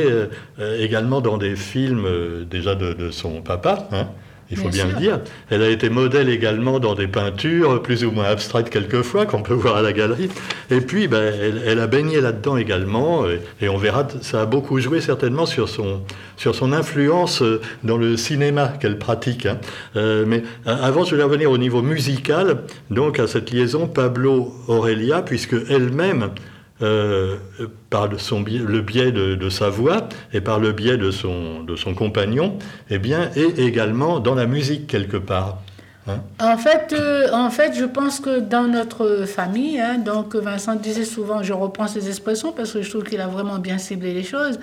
également dans des films déjà de, de, son papa. Hein, il faut bien, le dire. Elle a été modèle également dans des peintures, plus ou moins abstraites quelquefois, qu'on peut voir à la galerie. Et puis, ben, elle, a baigné là-dedans également, et, on verra, ça a beaucoup joué certainement sur son, sur son influence euh, dans le cinéma qu'elle pratique. Hein. Euh, mais euh, avant, je vais revenir au niveau musical, donc à cette liaison Pablo-Aurélia, puisque elle-même euh, par son, le biais de, sa voix et par le biais de son, de son compagnon, eh bien, et également dans la musique quelque part. Hein. en, fait, euh, en fait, je pense que dans notre famille, hein, donc Vincent disait souvent, je reprends ses expressions parce que je trouve qu'il a vraiment bien ciblé les choses.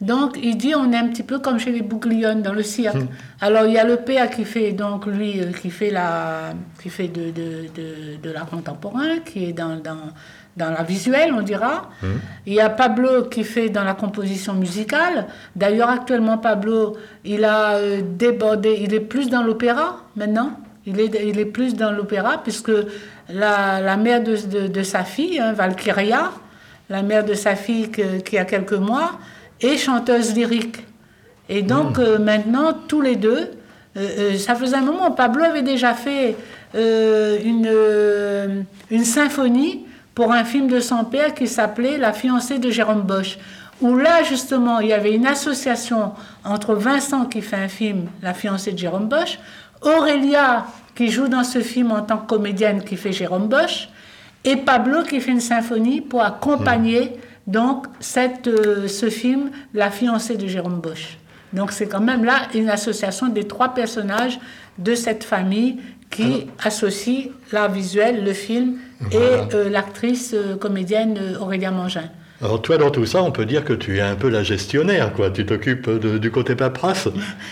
Donc, il dit on est un petit peu comme chez les bouglions dans le cirque. Hum. Alors, il y a le père qui fait, donc lui, euh, qui fait, la, qui fait de, de, de, de l'art contemporain, qui est dans, dans dans la visuelle, on dira. Mmh. Il y a Pablo qui fait dans la composition musicale. D'ailleurs, actuellement, Pablo, il a euh, débordé, il est plus dans l'opéra maintenant. Il est, il est plus dans l'opéra, puisque la, la mère de, de, sa fille, hein, Valkyria, la mère de sa fille qui a quelques mois, est chanteuse lyrique. Et donc, mmh. euh, maintenant, tous les deux, euh, ça faisait un moment, Pablo avait déjà fait une, une symphonie pour un film de son père qui s'appelait La fiancée de Jérôme Bosch, où là justement il y avait une association entre Vincent qui fait un film La fiancée de Jérôme Bosch, Aurélia qui joue dans ce film en tant que comédienne qui fait Jérôme Bosch, et Pablo qui fait une symphonie pour accompagner donc cette, euh, ce film La fiancée de Jérôme Bosch. Donc c'est quand même là une association des trois personnages de cette famille qui associe l'art visuel, le film et euh, l'actrice euh, comédienne euh, Aurélia Mangin. Alors toi, dans tout ça, on peut dire que tu es un peu la gestionnaire, quoi. Tu t'occupes du côté paperasse.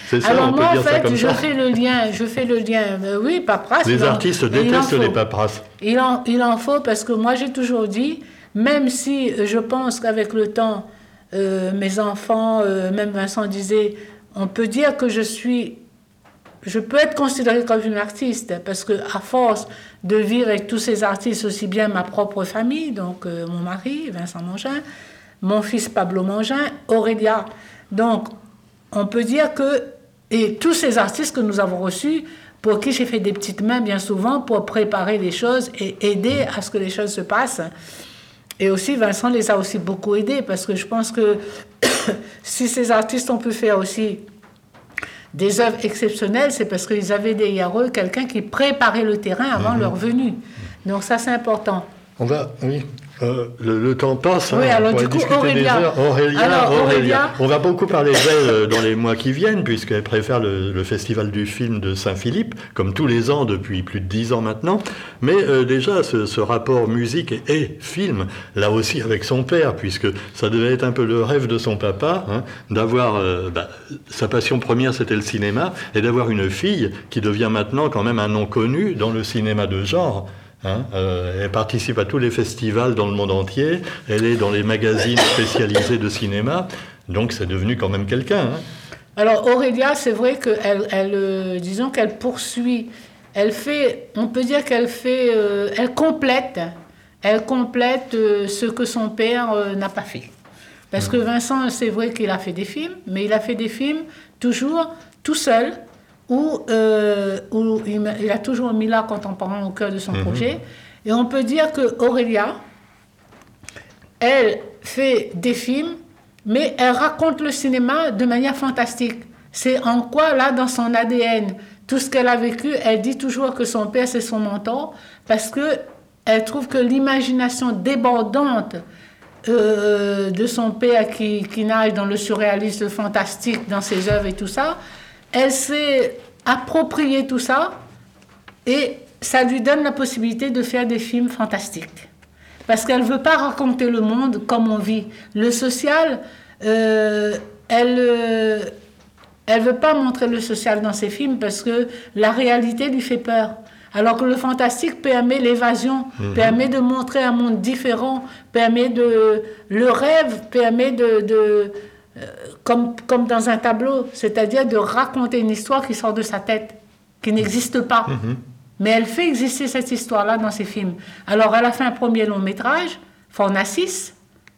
C'est ça, Alors on moi, peut dire en fait, ça comme je fais le lien. Je fais le lien. oui, paperasse. Les artistes détestent les paperasses. Il en, il en faut parce que moi, j'ai toujours dit, même si je pense qu'avec le temps, mes enfants, même Vincent disait, on peut dire que je suis je peux être considérée comme une artiste parce que à force de vivre avec tous ces artistes, aussi bien ma propre famille, donc euh, mon mari Vincent Mangin, mon fils Pablo Mangin, Aurélia. Donc on peut dire que et tous ces artistes que nous avons reçus pour qui j'ai fait des petites mains bien souvent pour préparer les choses et aider à ce que les choses se passent. Et aussi, Vincent les a aussi beaucoup aidés parce que je pense que si ces artistes ont pu faire aussi des œuvres exceptionnelles, c'est parce qu'ils avaient derrière eux quelqu'un qui préparait le terrain avant mhm. leur venue. Donc ça, c'est important. On va, oui, euh, le, temps passe. Oui, hein, alors du coup, Aurélia. Aurélia, On va beaucoup parler d'elle euh, dans les mois qui viennent, puisqu'elle préfère le, Festival du film de Saint-Philippe, comme tous les ans depuis plus de dix ans maintenant. Mais euh, déjà, ce, rapport musique et, film, là aussi avec son père, puisque ça devait être un peu le rêve de son papa, hein, d'avoir. Bah, sa passion première, c'était le cinéma, et d'avoir une fille qui devient maintenant quand même un nom connu dans le cinéma de genre. Hein, euh, elle participe à tous les festivals dans le monde entier. Elle est dans les magazines spécialisés de cinéma. Donc c'est devenu quand même quelqu'un. Hein. Alors Aurélia, c'est vrai qu'elle, elle, euh, disons qu'elle poursuit, elle fait, on peut dire qu'elle fait, euh, elle complète, elle complète ce que son père n'a pas fait. Parce que Vincent, c'est vrai qu'il a fait des films, mais il a fait des films toujours tout seul, où, euh, où il, a toujours mis l'art contemporain au cœur de son mhm. projet. Et on peut dire que Aurélia, elle fait des films, mais elle raconte le cinéma de manière fantastique. C'est en quoi, là, dans son ADN, tout ce qu'elle a vécu, elle dit toujours que son père, c'est son mentor, parce que elle trouve que l'imagination débordante euh, de son père qui, qui nage dans le surréalisme fantastique, dans ses œuvres et tout ça, elle s'est appropriée tout ça et ça lui donne la possibilité de faire des films fantastiques. Parce qu'elle ne veut pas raconter le monde comme on vit. Le social, euh, elle euh, elle veut pas montrer le social dans ses films parce que la réalité lui fait peur. Alors que le fantastique permet l'évasion, mhm. permet de montrer un monde différent, permet de... Le rêve permet de... de euh, comme, comme dans un tableau, c'est-à-dire de raconter une histoire qui sort de sa tête, qui n'existe pas. Mhm. Mais elle fait exister cette histoire-là dans ses films. Alors elle a fait un premier long métrage, Fornacis,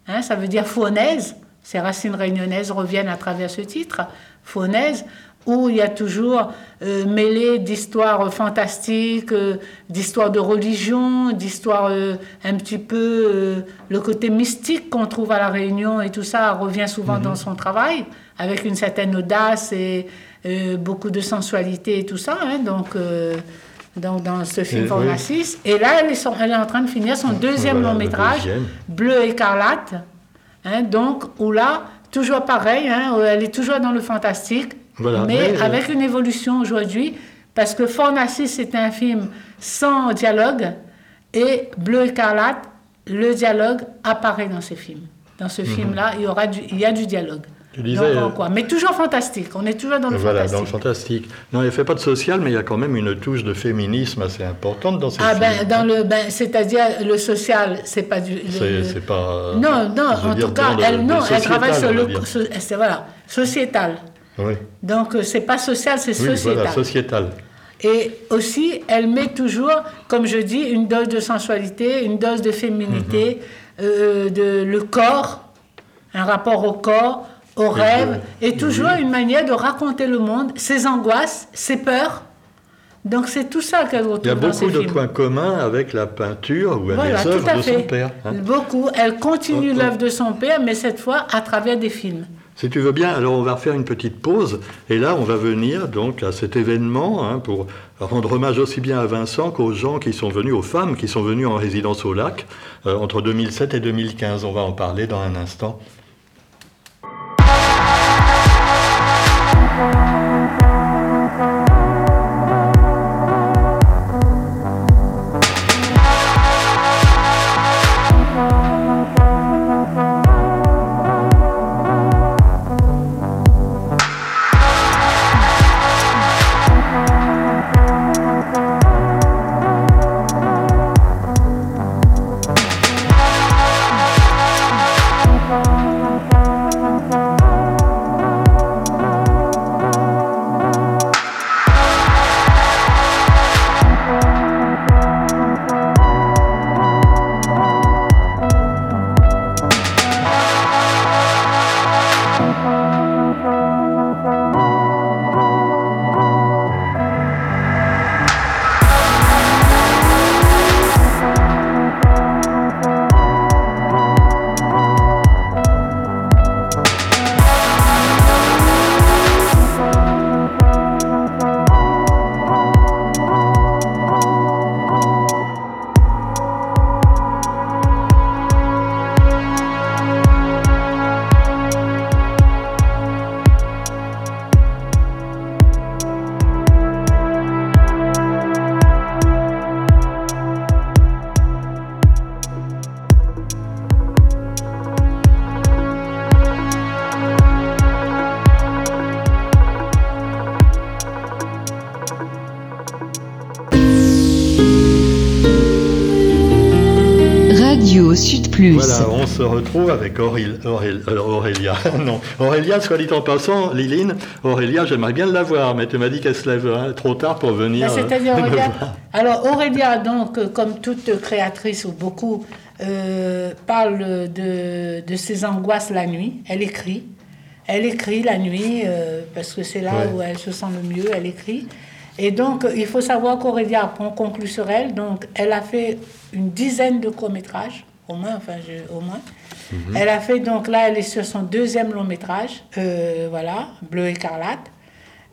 hein, ça veut dire faunaise, ses racines réunionnaises reviennent à travers ce titre, faunaise, où il y a toujours euh, mêlé d'histoires fantastiques, euh, d'histoires de religion, d'histoires euh, un petit peu le côté mystique qu'on trouve à la Réunion et tout ça revient souvent dans mhm. son travail avec une certaine audace et beaucoup de sensualité et tout ça. Hein, donc dans ce film pour Et là, elle est, elle est, en train de finir son deuxième long métrage, Bleu écarlate. Hein, donc, où là, toujours pareil, hein, elle est toujours dans le fantastique mais, avec une évolution aujourd'hui, parce que Fort Narcisse, c'est un film sans dialogue, et Bleu écarlate, le dialogue apparaît dans ce film. Dans ce mhm. film-là, il y, aura il y a du dialogue. quoi? Mais toujours fantastique, on est toujours dans le voilà, fantastique. dans le fantastique. Non, il ne fait pas de social, mais il y a quand même une touche de féminisme assez importante dans ces ah, Ben, dans le, ben, c'est-à-dire le social, c'est pas du. C'est pas. Non, non, en tout cas, elle, non, elle travaille sur le. C'est voilà, sociétal. Donc, euh, c'est pas social, c'est oui, sociétal. Voilà, sociétal. Et aussi, elle met toujours, comme je dis, une dose de sensualité, une dose de féminité, mhm. euh, de le corps, un rapport au corps, au rêve, et toujours une manière de raconter le monde, ses angoisses, ses peurs. Donc c'est tout ça qu'elle retrouve Il y a beaucoup de points communs avec la peinture ou les œuvres de son père. Hein. Beaucoup. Elle continue l'œuvre de son père, mais cette fois à travers des films. Si tu veux bien, alors on va faire une petite pause et là on va venir donc à cet événement hein, pour rendre hommage aussi bien à Vincent qu'aux gens qui sont venus, aux femmes qui sont venues en résidence au lac euh, entre 2007 et 2015. On va en parler dans un instant. Se retrouve avec Aurélia. Euh, Aurélia. non, Aurélia, soit dit en passant, Liline, Aurélia, j'aimerais bien l'avoir, mais tu m'as dit qu'elle se lève hein, trop tard pour venir. Ben, c'est-à-dire euh, Aurélia. Alors Aurélia, donc, euh, comme toute créatrice ou beaucoup, parle de, de ses angoisses la nuit. Elle écrit. Elle écrit la nuit, euh, parce que c'est là où elle se sent le mieux, elle écrit. Et donc, il faut savoir qu'Aurélia, on conclut sur elle, donc elle a fait une dizaine de courts-métrages, au moins, enfin, au moins. Mhm. Elle a fait, donc là, elle est sur son deuxième long-métrage, euh, voilà, Bleu écarlate.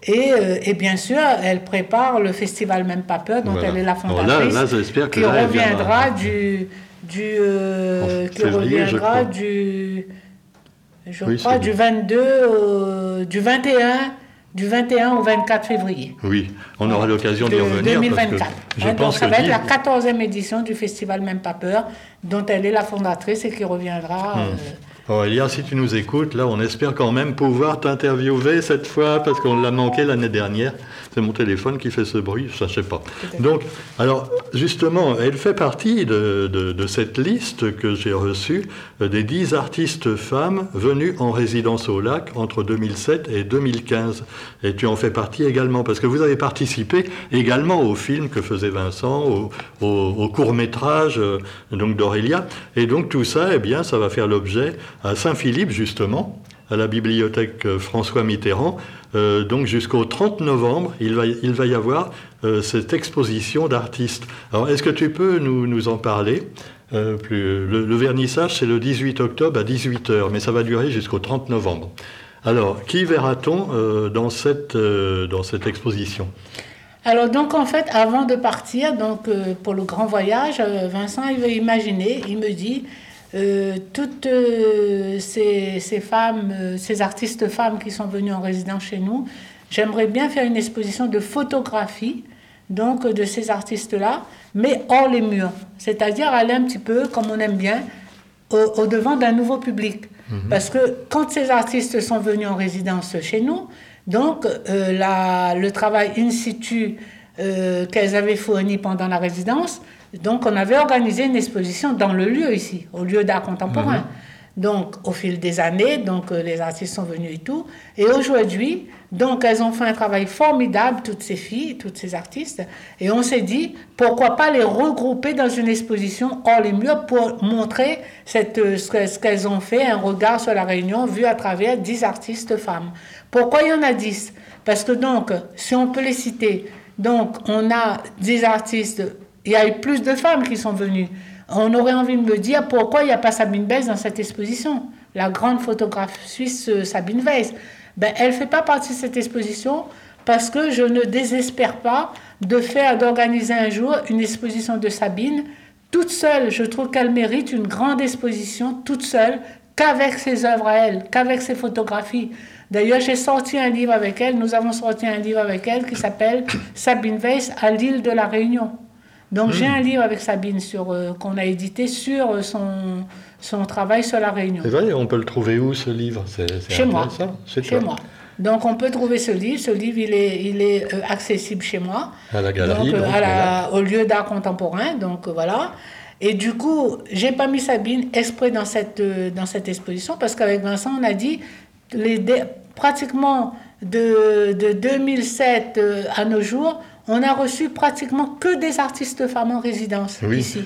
Et, euh, et, bien sûr, elle prépare le festival Même Pas Peur, dont elle est la fondatrice, là, là, que qui reviendra du, du, euh, qui reviendra du, je crois, du 22, du 21 du 21 au 24 février. Oui, on aura l'occasion d'y revenir. 2024. je hein, pense donc ça va être la 14e édition du festival Même Pas Peur, dont elle est la fondatrice et qui reviendra. Hmm. Euh, Aurélia, si tu nous écoutes, là, on espère quand même pouvoir t'interviewer cette fois, parce qu'on l'a manqué l'année dernière. C'est mon téléphone qui fait ce bruit, ça je sais pas. Donc, alors, justement, elle fait partie de, de, cette liste que j'ai reçue euh, des 10 artistes femmes venues en résidence au lac entre 2007 et 2015. Et tu en fais partie également, parce que vous avez participé également au film que faisait Vincent, au, au, court métrage euh, donc d'Aurélia. Et donc tout ça, eh bien, ça va faire l'objet à Saint-Philippe, justement, à la bibliothèque euh, François Mitterrand. Euh, donc jusqu'au 30 novembre, il va, il va y avoir euh, cette exposition d'artistes. Alors, est-ce que tu peux nous, nous en parler plus, le, vernissage, c'est le 18 octobre à 18h, mais ça va durer jusqu'au 30 novembre. Alors, qui verra-t-on dans, cette, dans cette exposition? Alors donc en fait, avant de partir, donc pour le grand voyage, Vincent il veut imaginer, il me dit, euh, toutes euh, ces, ces, femmes, euh, ces artistes femmes qui sont venues en résidence chez nous, j'aimerais bien faire une exposition de photographie donc de ces artistes-là, mais hors les murs, c'est-à-dire aller un petit peu, comme on aime bien, au, devant d'un nouveau public. Mhm. Parce que quand ces artistes sont venus en résidence chez nous, donc la, le travail in situ qu'elles avaient fourni pendant la résidence, donc, on avait organisé une exposition dans le lieu ici, au lieu d'art contemporain. Mhm. Donc, au fil des années, donc euh, les artistes sont venus et tout. Et aujourd'hui, donc elles ont fait un travail formidable, toutes ces filles, toutes ces artistes. Et on s'est dit, pourquoi pas les regrouper dans une exposition hors les murs pour montrer cette, euh, ce qu'elles ont fait, un regard sur la Réunion vu à travers 10 artistes femmes. Pourquoi il y en a 10 Parce que donc, si on peut les citer, donc on a 10 artistes il y a eu plus de femmes qui sont venues. On aurait envie de me dire pourquoi il n'y a pas Sabine Weiss dans cette exposition. La grande photographe suisse euh, Sabine Weiss. Ben, elle ne fait pas partie de cette exposition parce que je ne désespère pas de faire, d'organiser un jour une exposition de Sabine toute seule. Je trouve qu'elle mérite une grande exposition toute seule, qu'avec ses œuvres à elle, qu'avec ses photographies. D'ailleurs, j'ai sorti un livre avec elle, nous avons sorti un livre avec elle qui s'appelle Sabine Weiss à l'île de la Réunion. Donc j'ai hmm. un livre avec Sabine sur euh, qu'on a édité sur euh, son, son travail sur la Réunion. C'est vrai, on peut le trouver où ce livre? Chez moi. Chez moi. Donc on peut trouver ce livre. Ce livre, il est, il est euh, accessible chez moi. À la galerie. Donc, Au lieu d'art contemporain. Donc voilà. Et du coup, j'ai pas mis Sabine exprès dans cette, dans cette exposition parce qu'avec Vincent, on a dit les, pratiquement de, de 2007 à nos jours, on a reçu pratiquement que des artistes femmes en résidence ici.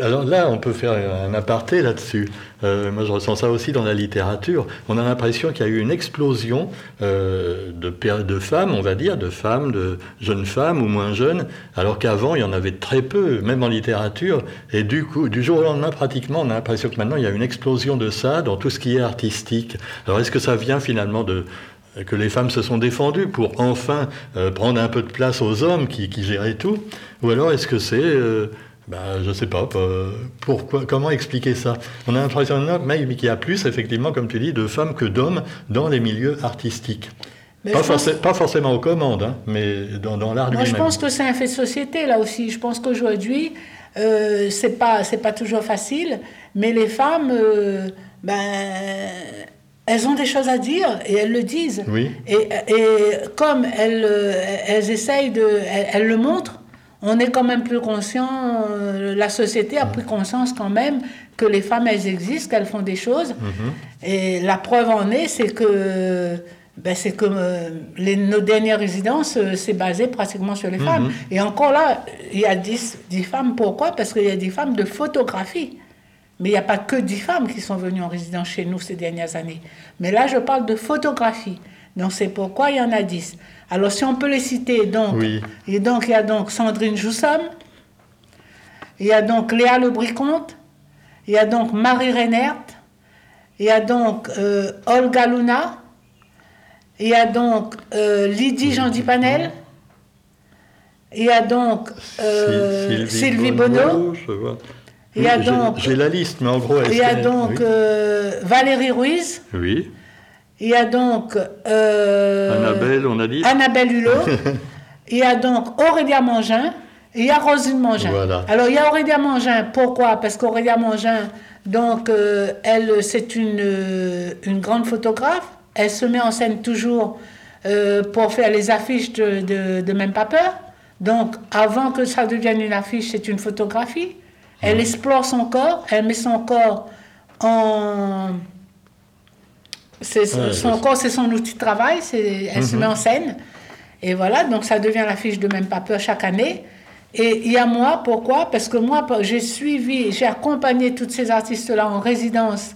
Alors là, on peut faire un aparté là-dessus. Euh, moi, je ressens ça aussi dans la littérature. On a l'impression qu'il y a eu une explosion euh, de, de femmes, on va dire, de femmes, de jeunes femmes ou moins jeunes, alors qu'avant, il y en avait très peu, même en littérature. Et du coup, du jour au lendemain, pratiquement, on a l'impression que maintenant, il y a une explosion de ça dans tout ce qui est artistique. Alors, est-ce que ça vient finalement de, que les femmes se sont défendues pour enfin euh, prendre un peu de place aux hommes qui, géraient tout Ou alors est-ce que c'est, euh, ben, je ne sais pas, pourquoi, comment expliquer ça? On a l'impression qu'il y a plus, effectivement, comme tu dis, de femmes que d'hommes dans les milieux artistiques. Pas, pas, forcément aux commandes, hein, mais dans, dans l'art Moi, je pense que c'est un fait de société, là aussi. Je pense qu'aujourd'hui, euh, c'est pas, pas toujours facile, mais les femmes, euh, ben, elles ont des choses à dire et elles le disent. Oui. Et, et, comme elles, elles essayent de. Elles, le montrent, on est quand même plus conscient, euh, la société a pris conscience quand même que les femmes, elles existent, qu'elles font des choses. Mm-hmm. Et la preuve en est, c'est que. Ben c'est que euh, les, nos dernières résidences, euh, c'est basé pratiquement sur les mm-hmm. femmes. Et encore là, il y a 10, 10 femmes. Pourquoi? Parce qu'il y a des femmes de photographie. Mais il n'y a pas que 10 femmes qui sont venues en résidence chez nous ces dernières années. Mais là, je parle de photographie. Donc c'est pourquoi il y en a 10. Alors si on peut les citer, donc, et donc il y a donc Sandrine Joussom, il y a donc Léa Lebricomte, il y a donc Marie Reinert, il y a donc euh, Olga Luna, il y a donc euh, Lydie Jean Panel, il y a donc euh, Sylvie, Bonneau, il y a donc. J'ai la liste, mais en gros. Il y a donc Valérie Ruiz. Oui. Il y a donc. Annabelle, on a dit. Annabelle Hulot. il y a donc Aurélia Mangin. Et il y a Rosine Mangin. Alors il y a Aurélia Mangin. Pourquoi? Parce qu'Aurélia Mangin, donc, elle, c'est une, une grande photographe. Elle se met en scène toujours pour faire les affiches de, de, de Même pas peur. Donc, avant que ça devienne une affiche, c'est une photographie. Elle explore son corps, elle met son corps en. son corps, c'est son outil de travail, elle se met en mhm. scène. Et voilà, donc ça devient l'affiche de Même pas peur chaque année. Et il y a moi, pourquoi? Parce que moi, j'ai suivi, j'ai accompagné toutes ces artistes-là en résidence,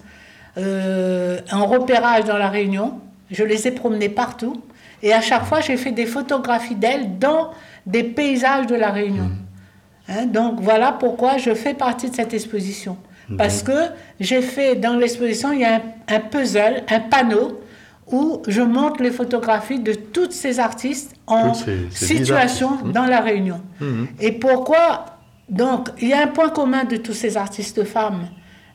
euh, en repérage dans la Réunion. Je les ai promenés partout. Et à chaque fois, j'ai fait des photographies d'elles dans des paysages de la Réunion. Mhm. Hein, donc voilà pourquoi je fais partie de cette exposition. Parce que j'ai fait dans l'exposition, il y a un, puzzle, un panneau où je montre les photographies de toutes ces artistes en situation dans la Réunion. Mhm. Et pourquoi Donc, il y a un point commun de tous ces artistes femmes.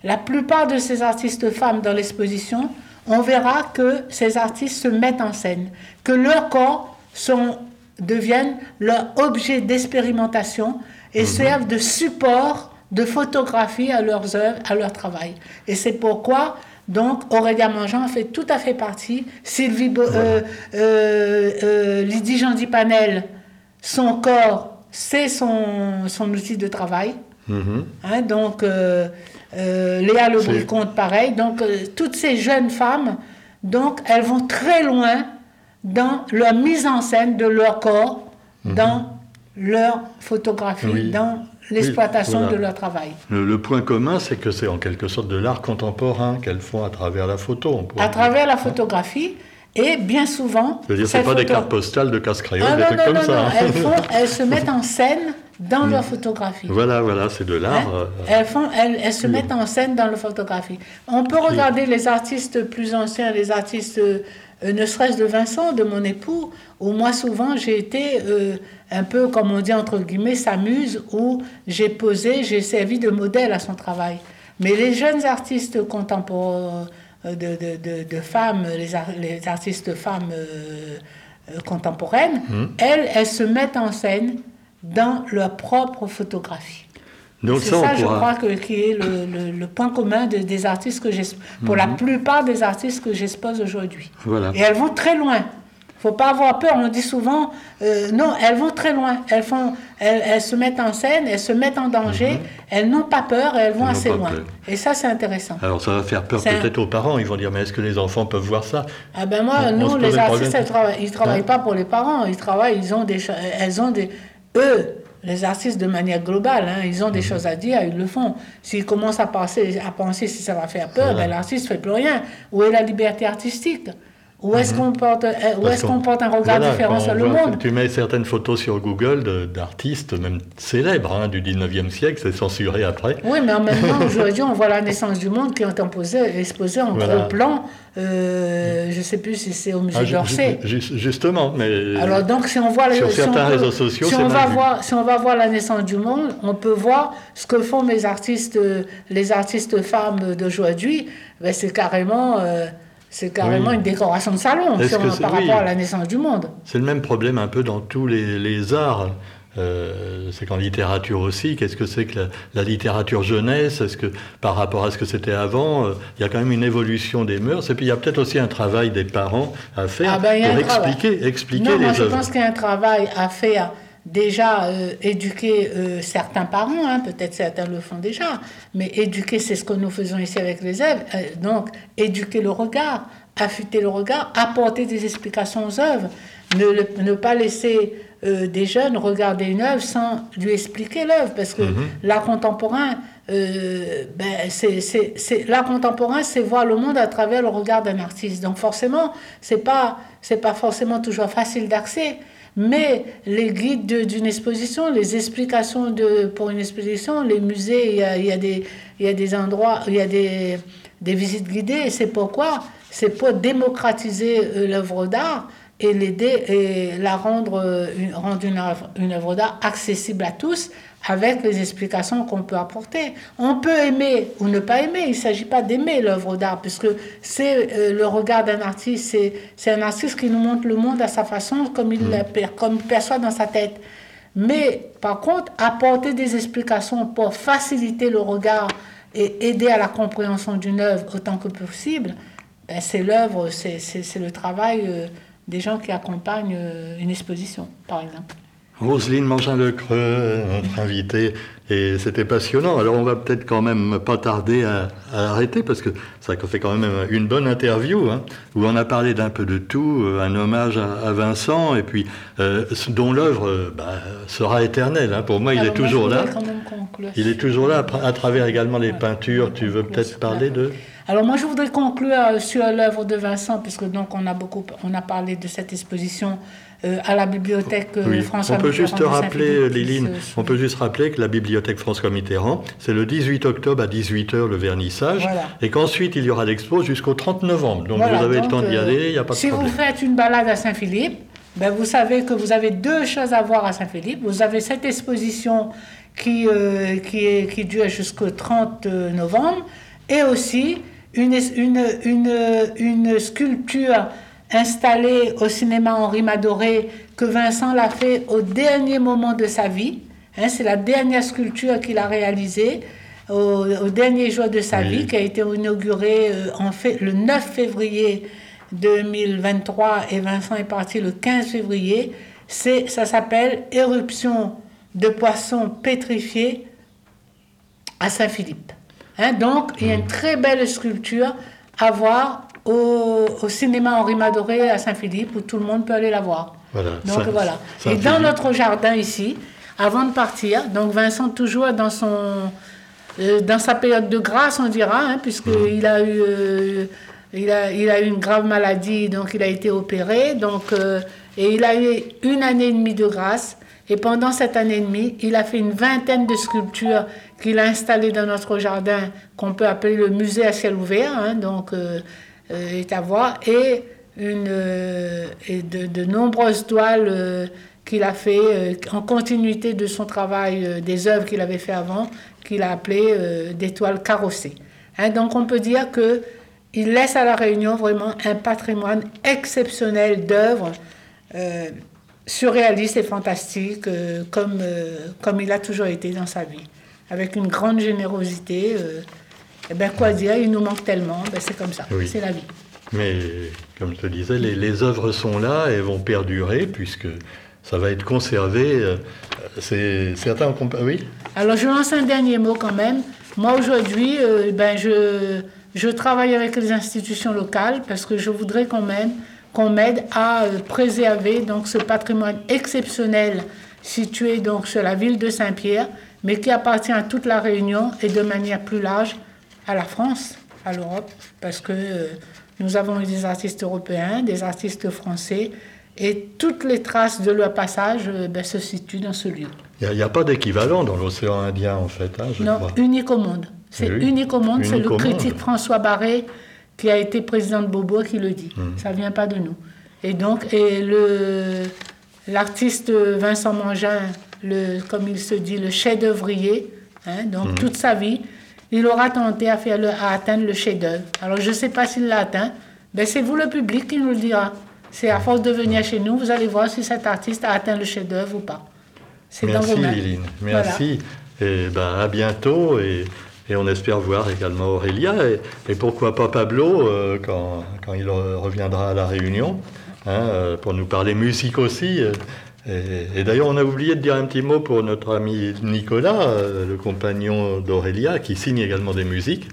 La plupart de ces artistes femmes dans l'exposition, on verra que ces artistes se mettent en scène, que leurs corps sont, deviennent leur objet d'expérimentation et servent de support de photographie à leurs œuvres, à leur travail. Et c'est pourquoi, donc, Aurélia Mangeant fait tout à fait partie. Sylvie, euh, euh, euh, Lydie Jandy Panel, son corps, c'est son, son outil de travail. Mhm. Hein, donc, Léa Le compte pareil. Donc, toutes ces jeunes femmes, donc, elles vont très loin dans leur mise en scène de leur corps, mhm. dans leur photographie dans l'exploitation de leur travail. Le, point commun, c'est que c'est en quelque sorte de l'art contemporain qu'elles font à travers la photo. à travers la photographie. Et bien souvent. Je veux dire, c'est pas des cartes postales de casse-crayon, ah, des trucs comme ça. Hein. Elles, font, elles se mettent en scène dans leur photographie. Voilà, voilà, c'est de l'art. Hein? Euh, elles, font, elles, elles se mettent en scène dans leur photographie. On peut regarder les artistes plus anciens, les artistes, ne serait-ce de Vincent, de mon époux, où moi souvent j'ai été euh, un peu, comme on dit entre guillemets, s'amuse, où j'ai posé, j'ai servi de modèle à son travail. Mais les jeunes artistes contemporains, euh, de, de, femmes, les, les, artistes femmes euh, euh, contemporaines, mmh. elles, elles se mettent en scène dans leur propre photographie. C'est ça, je crois, que, qui est le, le, point commun des artistes que j'expose, pour la mmh. plupart des artistes que j'expose aujourd'hui. Voilà. Et elles vont très loin faut pas avoir peur. On dit souvent, euh, non, elles vont très loin. Elles, font, elles, se mettent en scène, elles se mettent en danger. Mhm. Elles n'ont pas peur, elles vont assez loin. Et ça, c'est intéressant. Alors, ça va faire peur peut-être aux parents. Ils vont dire, mais est-ce que les enfants peuvent voir ça? Ah ben moi, nous, les artistes, ils ne travaillent, hein? pas pour les parents. Ils travaillent, ils ont des, elles ont des, eux, les artistes de manière globale, hein, ils ont des mhm. choses à dire, ils le font. S'ils commencent à penser, à penser si ça va faire peur, ben, l'artiste ne fait plus rien. Où est la liberté artistique? Où est-ce mhm. qu'on porte, euh, est qu'on porte un regard différent sur le monde? Tu mets certaines photos sur Google d'artistes, même célèbres, hein, du 19e siècle, c'est censuré après. Oui, mais en même temps, aujourd'hui, on voit la naissance du monde qui est exposée en gros plan. Euh, je ne sais plus si c'est au musée ah, d'Orsay. Justement, mais alors donc si on voit sur certains réseaux sociaux, si on va voir, si on va voir la naissance du monde, on peut voir ce que font mes artistes, les artistes femmes d'aujourd'hui. Ben, c'est carrément euh, c'est carrément une décoration de salon par rapport à la naissance du monde. C'est le même problème un peu dans tous les, arts. Euh, c'est qu'en littérature aussi, qu'est-ce que c'est que la, littérature jeunesse? Est-ce que par rapport à ce que c'était avant, euh, il y a quand même une évolution des mœurs? Et puis il y a peut-être aussi un travail des parents à faire ah ben, pour expliquer, expliquer non, moi, Je pense qu'il y a un travail à faire déjà euh, éduquer euh, certains parents, hein, peut-être certains le font déjà, mais éduquer, c'est ce que nous faisons ici avec les élèves. Euh, donc, éduquer le regard, affûter le regard, apporter des explications aux œuvres, ne, ne pas laisser des jeunes regarder une œuvre sans lui expliquer l'œuvre, parce que mhm. l'art contemporain ben, c'est, l'art contemporain, c'est voir le monde à travers le regard d'un artiste. Donc forcément, c'est pas, c'est pas forcément toujours facile d'accès, mais les guides d'une exposition, les explications de, pour une exposition, les musées, il y a, il y a, des, il y a des endroits, il y a des, des visites guidées, c'est pourquoi, c'est pour démocratiser euh, l'œuvre d'art et l'aider et la rendre, euh, rendre une, une œuvre d'art accessible à tous avec les explications qu'on peut apporter. On peut aimer ou ne pas aimer, il ne s'agit pas d'aimer l'œuvre d'art, puisque c'est euh, le regard d'un artiste, c'est un artiste qui nous montre le monde à sa façon, comme il, mm. comme il perçoit dans sa tête. Mais par contre, apporter des explications pour faciliter le regard et aider à la compréhension d'une œuvre autant que possible, ben c'est l'œuvre, c'est le travail euh, des gens qui accompagnent euh, une exposition, par exemple. Roselyne Mangin-Lecreux, notre invitée, et c'était passionnant. Alors on va peut-être quand même pas tarder à, arrêter parce que ça fait quand même une bonne interview hein, où on a parlé d'un peu de tout, euh, un hommage à, Vincent et puis euh, dont l'œuvre euh, bah, sera éternelle. Hein. Pour moi, il est toujours là. Il est toujours là à, travers également les peintures. Tu veux peut-être parler de alors moi, je voudrais conclure sur l'œuvre de Vincent, puisque donc on a beaucoup, on a parlé de cette exposition euh, à la bibliothèque euh, François Mitterrand. On peut juste rappeler, Liline, on peut juste rappeler que la bibliothèque François Mitterrand, c'est le 18 octobre à 18h le vernissage, et qu'ensuite il y aura l'expo jusqu'au 30 novembre. Donc vous avez le temps d'y euh, aller, il n'y a pas de si problème. Si vous faites une balade à Saint-Philippe, ben vous savez que vous avez deux choses à voir à Saint-Philippe. Vous avez cette exposition qui, qui, est, qui dure jusqu'au 30 novembre, et aussi une, une, une, une sculpture installé au cinéma Henri Madoré, que Vincent l'a fait au dernier moment de sa vie. Hein, c'est la dernière sculpture qu'il a réalisée au, dernier jour de sa vie, qui a été inaugurée euh, en fait, le 9 février 2023 et Vincent est parti le 15 février. C'est, ça s'appelle Éruption de poissons pétrifiés à Saint-Philippe. Hein, donc, il y a une très belle sculpture à voir au, cinéma Henri Madoré à Saint-Philippe où tout le monde peut aller la voir. Voilà, donc voilà. Et dans notre jardin ici, avant de partir, donc Vincent toujours dans son euh, dans sa période de grâce, on dira, hein, puisqu'il mmh. a eu euh, il, a, il a eu une grave maladie, donc il a été opéré, donc euh, et il a eu une année et demie de grâce. Et pendant cette année et demie, il a fait une vingtaine de sculptures qu'il a installées dans notre jardin, qu'on peut appeler le musée à ciel ouvert. Hein, donc est à voir, et, une, euh, et de, nombreuses toiles euh, qu'il a fait en continuité de son travail, des œuvres qu'il avait fait avant, qu'il a appelées des toiles carrossées. Hein, donc on peut dire que il laisse à la Réunion vraiment un patrimoine exceptionnel d'œuvres surréalistes et fantastiques, comme, comme il a toujours été dans sa vie, avec une grande générosité. Eh bien, quoi dire, il nous manque tellement, ben, c'est comme ça, c'est la vie. Mais, comme je te disais, les, les, œuvres sont là et vont perdurer, puisque ça va être conservé. Euh, c'est certain Oui? Alors, je lance un dernier mot quand même. Moi, aujourd'hui, euh, ben, je, je travaille avec les institutions locales parce que je voudrais qu'on m'aide qu'on m'aide à euh, préserver donc, ce patrimoine exceptionnel situé donc, sur la ville de Saint-Pierre, mais qui appartient à toute la Réunion et de manière plus large à la France, à l'Europe, parce que euh, nous avons eu des artistes européens, des artistes français, et toutes les traces de leur passage euh, ben, se situent dans ce lieu. Il n'y a, pas d'équivalent dans l'océan Indien, en fait. Hein, non, unique au monde. C'est unique au monde. C'est le critique François Barré, qui a été président de Bobo, qui le dit. Hmm. Ça ne vient pas de nous. Et donc, et le, l'artiste Vincent Mangin, le, comme il se dit, le chef-d'œuvrier, hein, donc hmm. toute sa vie, il aura tenté à, faire le, à atteindre le chef-d'œuvre. Alors je ne sais pas s'il l'a atteint, mais c'est vous le public qui nous le dira. C'est à force de venir chez nous, vous allez voir si cet artiste a atteint le chef-d'œuvre ou pas. C'est dans vos mains. Liline. Merci. Et ben, à bientôt. Et, et, on espère voir également Aurélia. Et, pourquoi pas Pablo euh, quand, quand, il reviendra à La Réunion, hein, euh, pour nous parler musique aussi. Et, d'ailleurs, on a oublié de dire un petit mot pour notre ami Nicolas, euh, le compagnon d'Aurélia, qui signe également des musiques.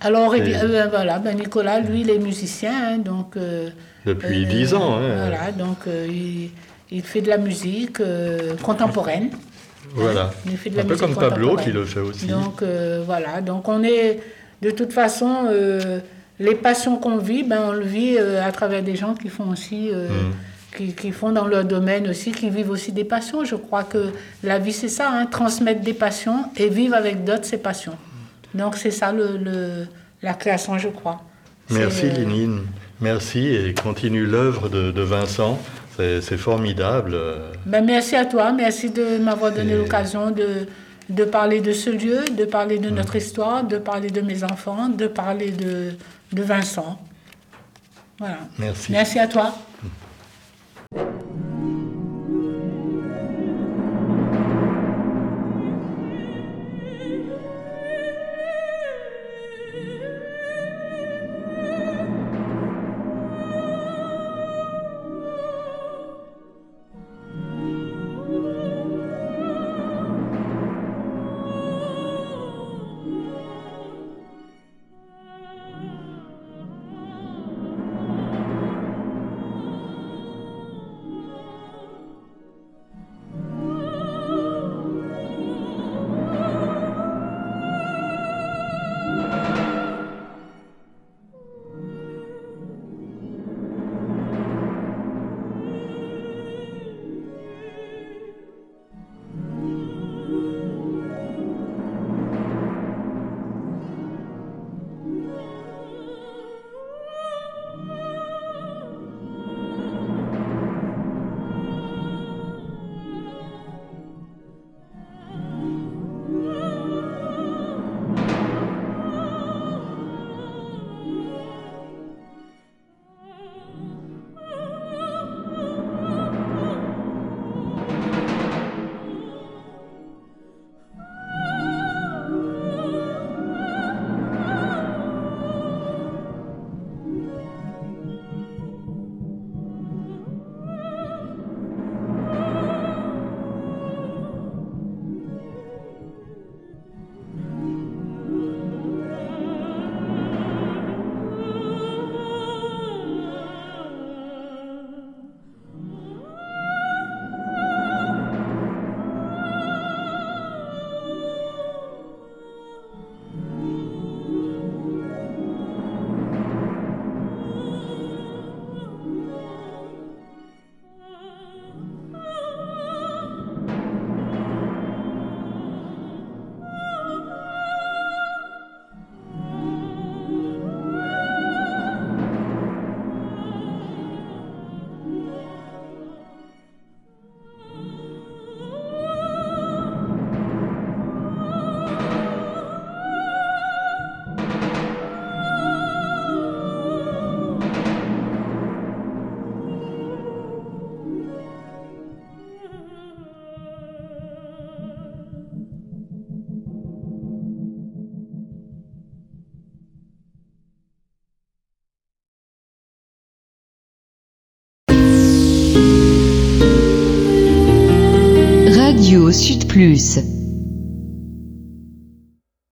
Alors, euh, voilà, ben Nicolas, lui, il est musicien, hein, donc... Euh, Depuis dix ans. Hein. Voilà, donc il, il, fait de la musique contemporaine. Voilà. un peu comme Pablo qui le fait aussi. Donc voilà, donc on est de toute façon les passions qu'on vit, ben on le vit à travers des gens qui font aussi. Mm. Qui, font dans leur domaine aussi, qui vivent aussi des passions. Je crois que la vie, c'est ça, hein, transmettre des passions et vivre avec d'autres ses passions. Donc c'est ça le, la création, je crois. Merci Linine. Merci et continue l'œuvre de, Vincent. C'est formidable. Ben, merci à toi, merci de m'avoir donné l'occasion de, de parler de ce lieu, de parler de notre histoire, de parler de mes enfants, de parler de, de Vincent. Voilà. Merci. Merci à toi. Sud Thank you. Plus.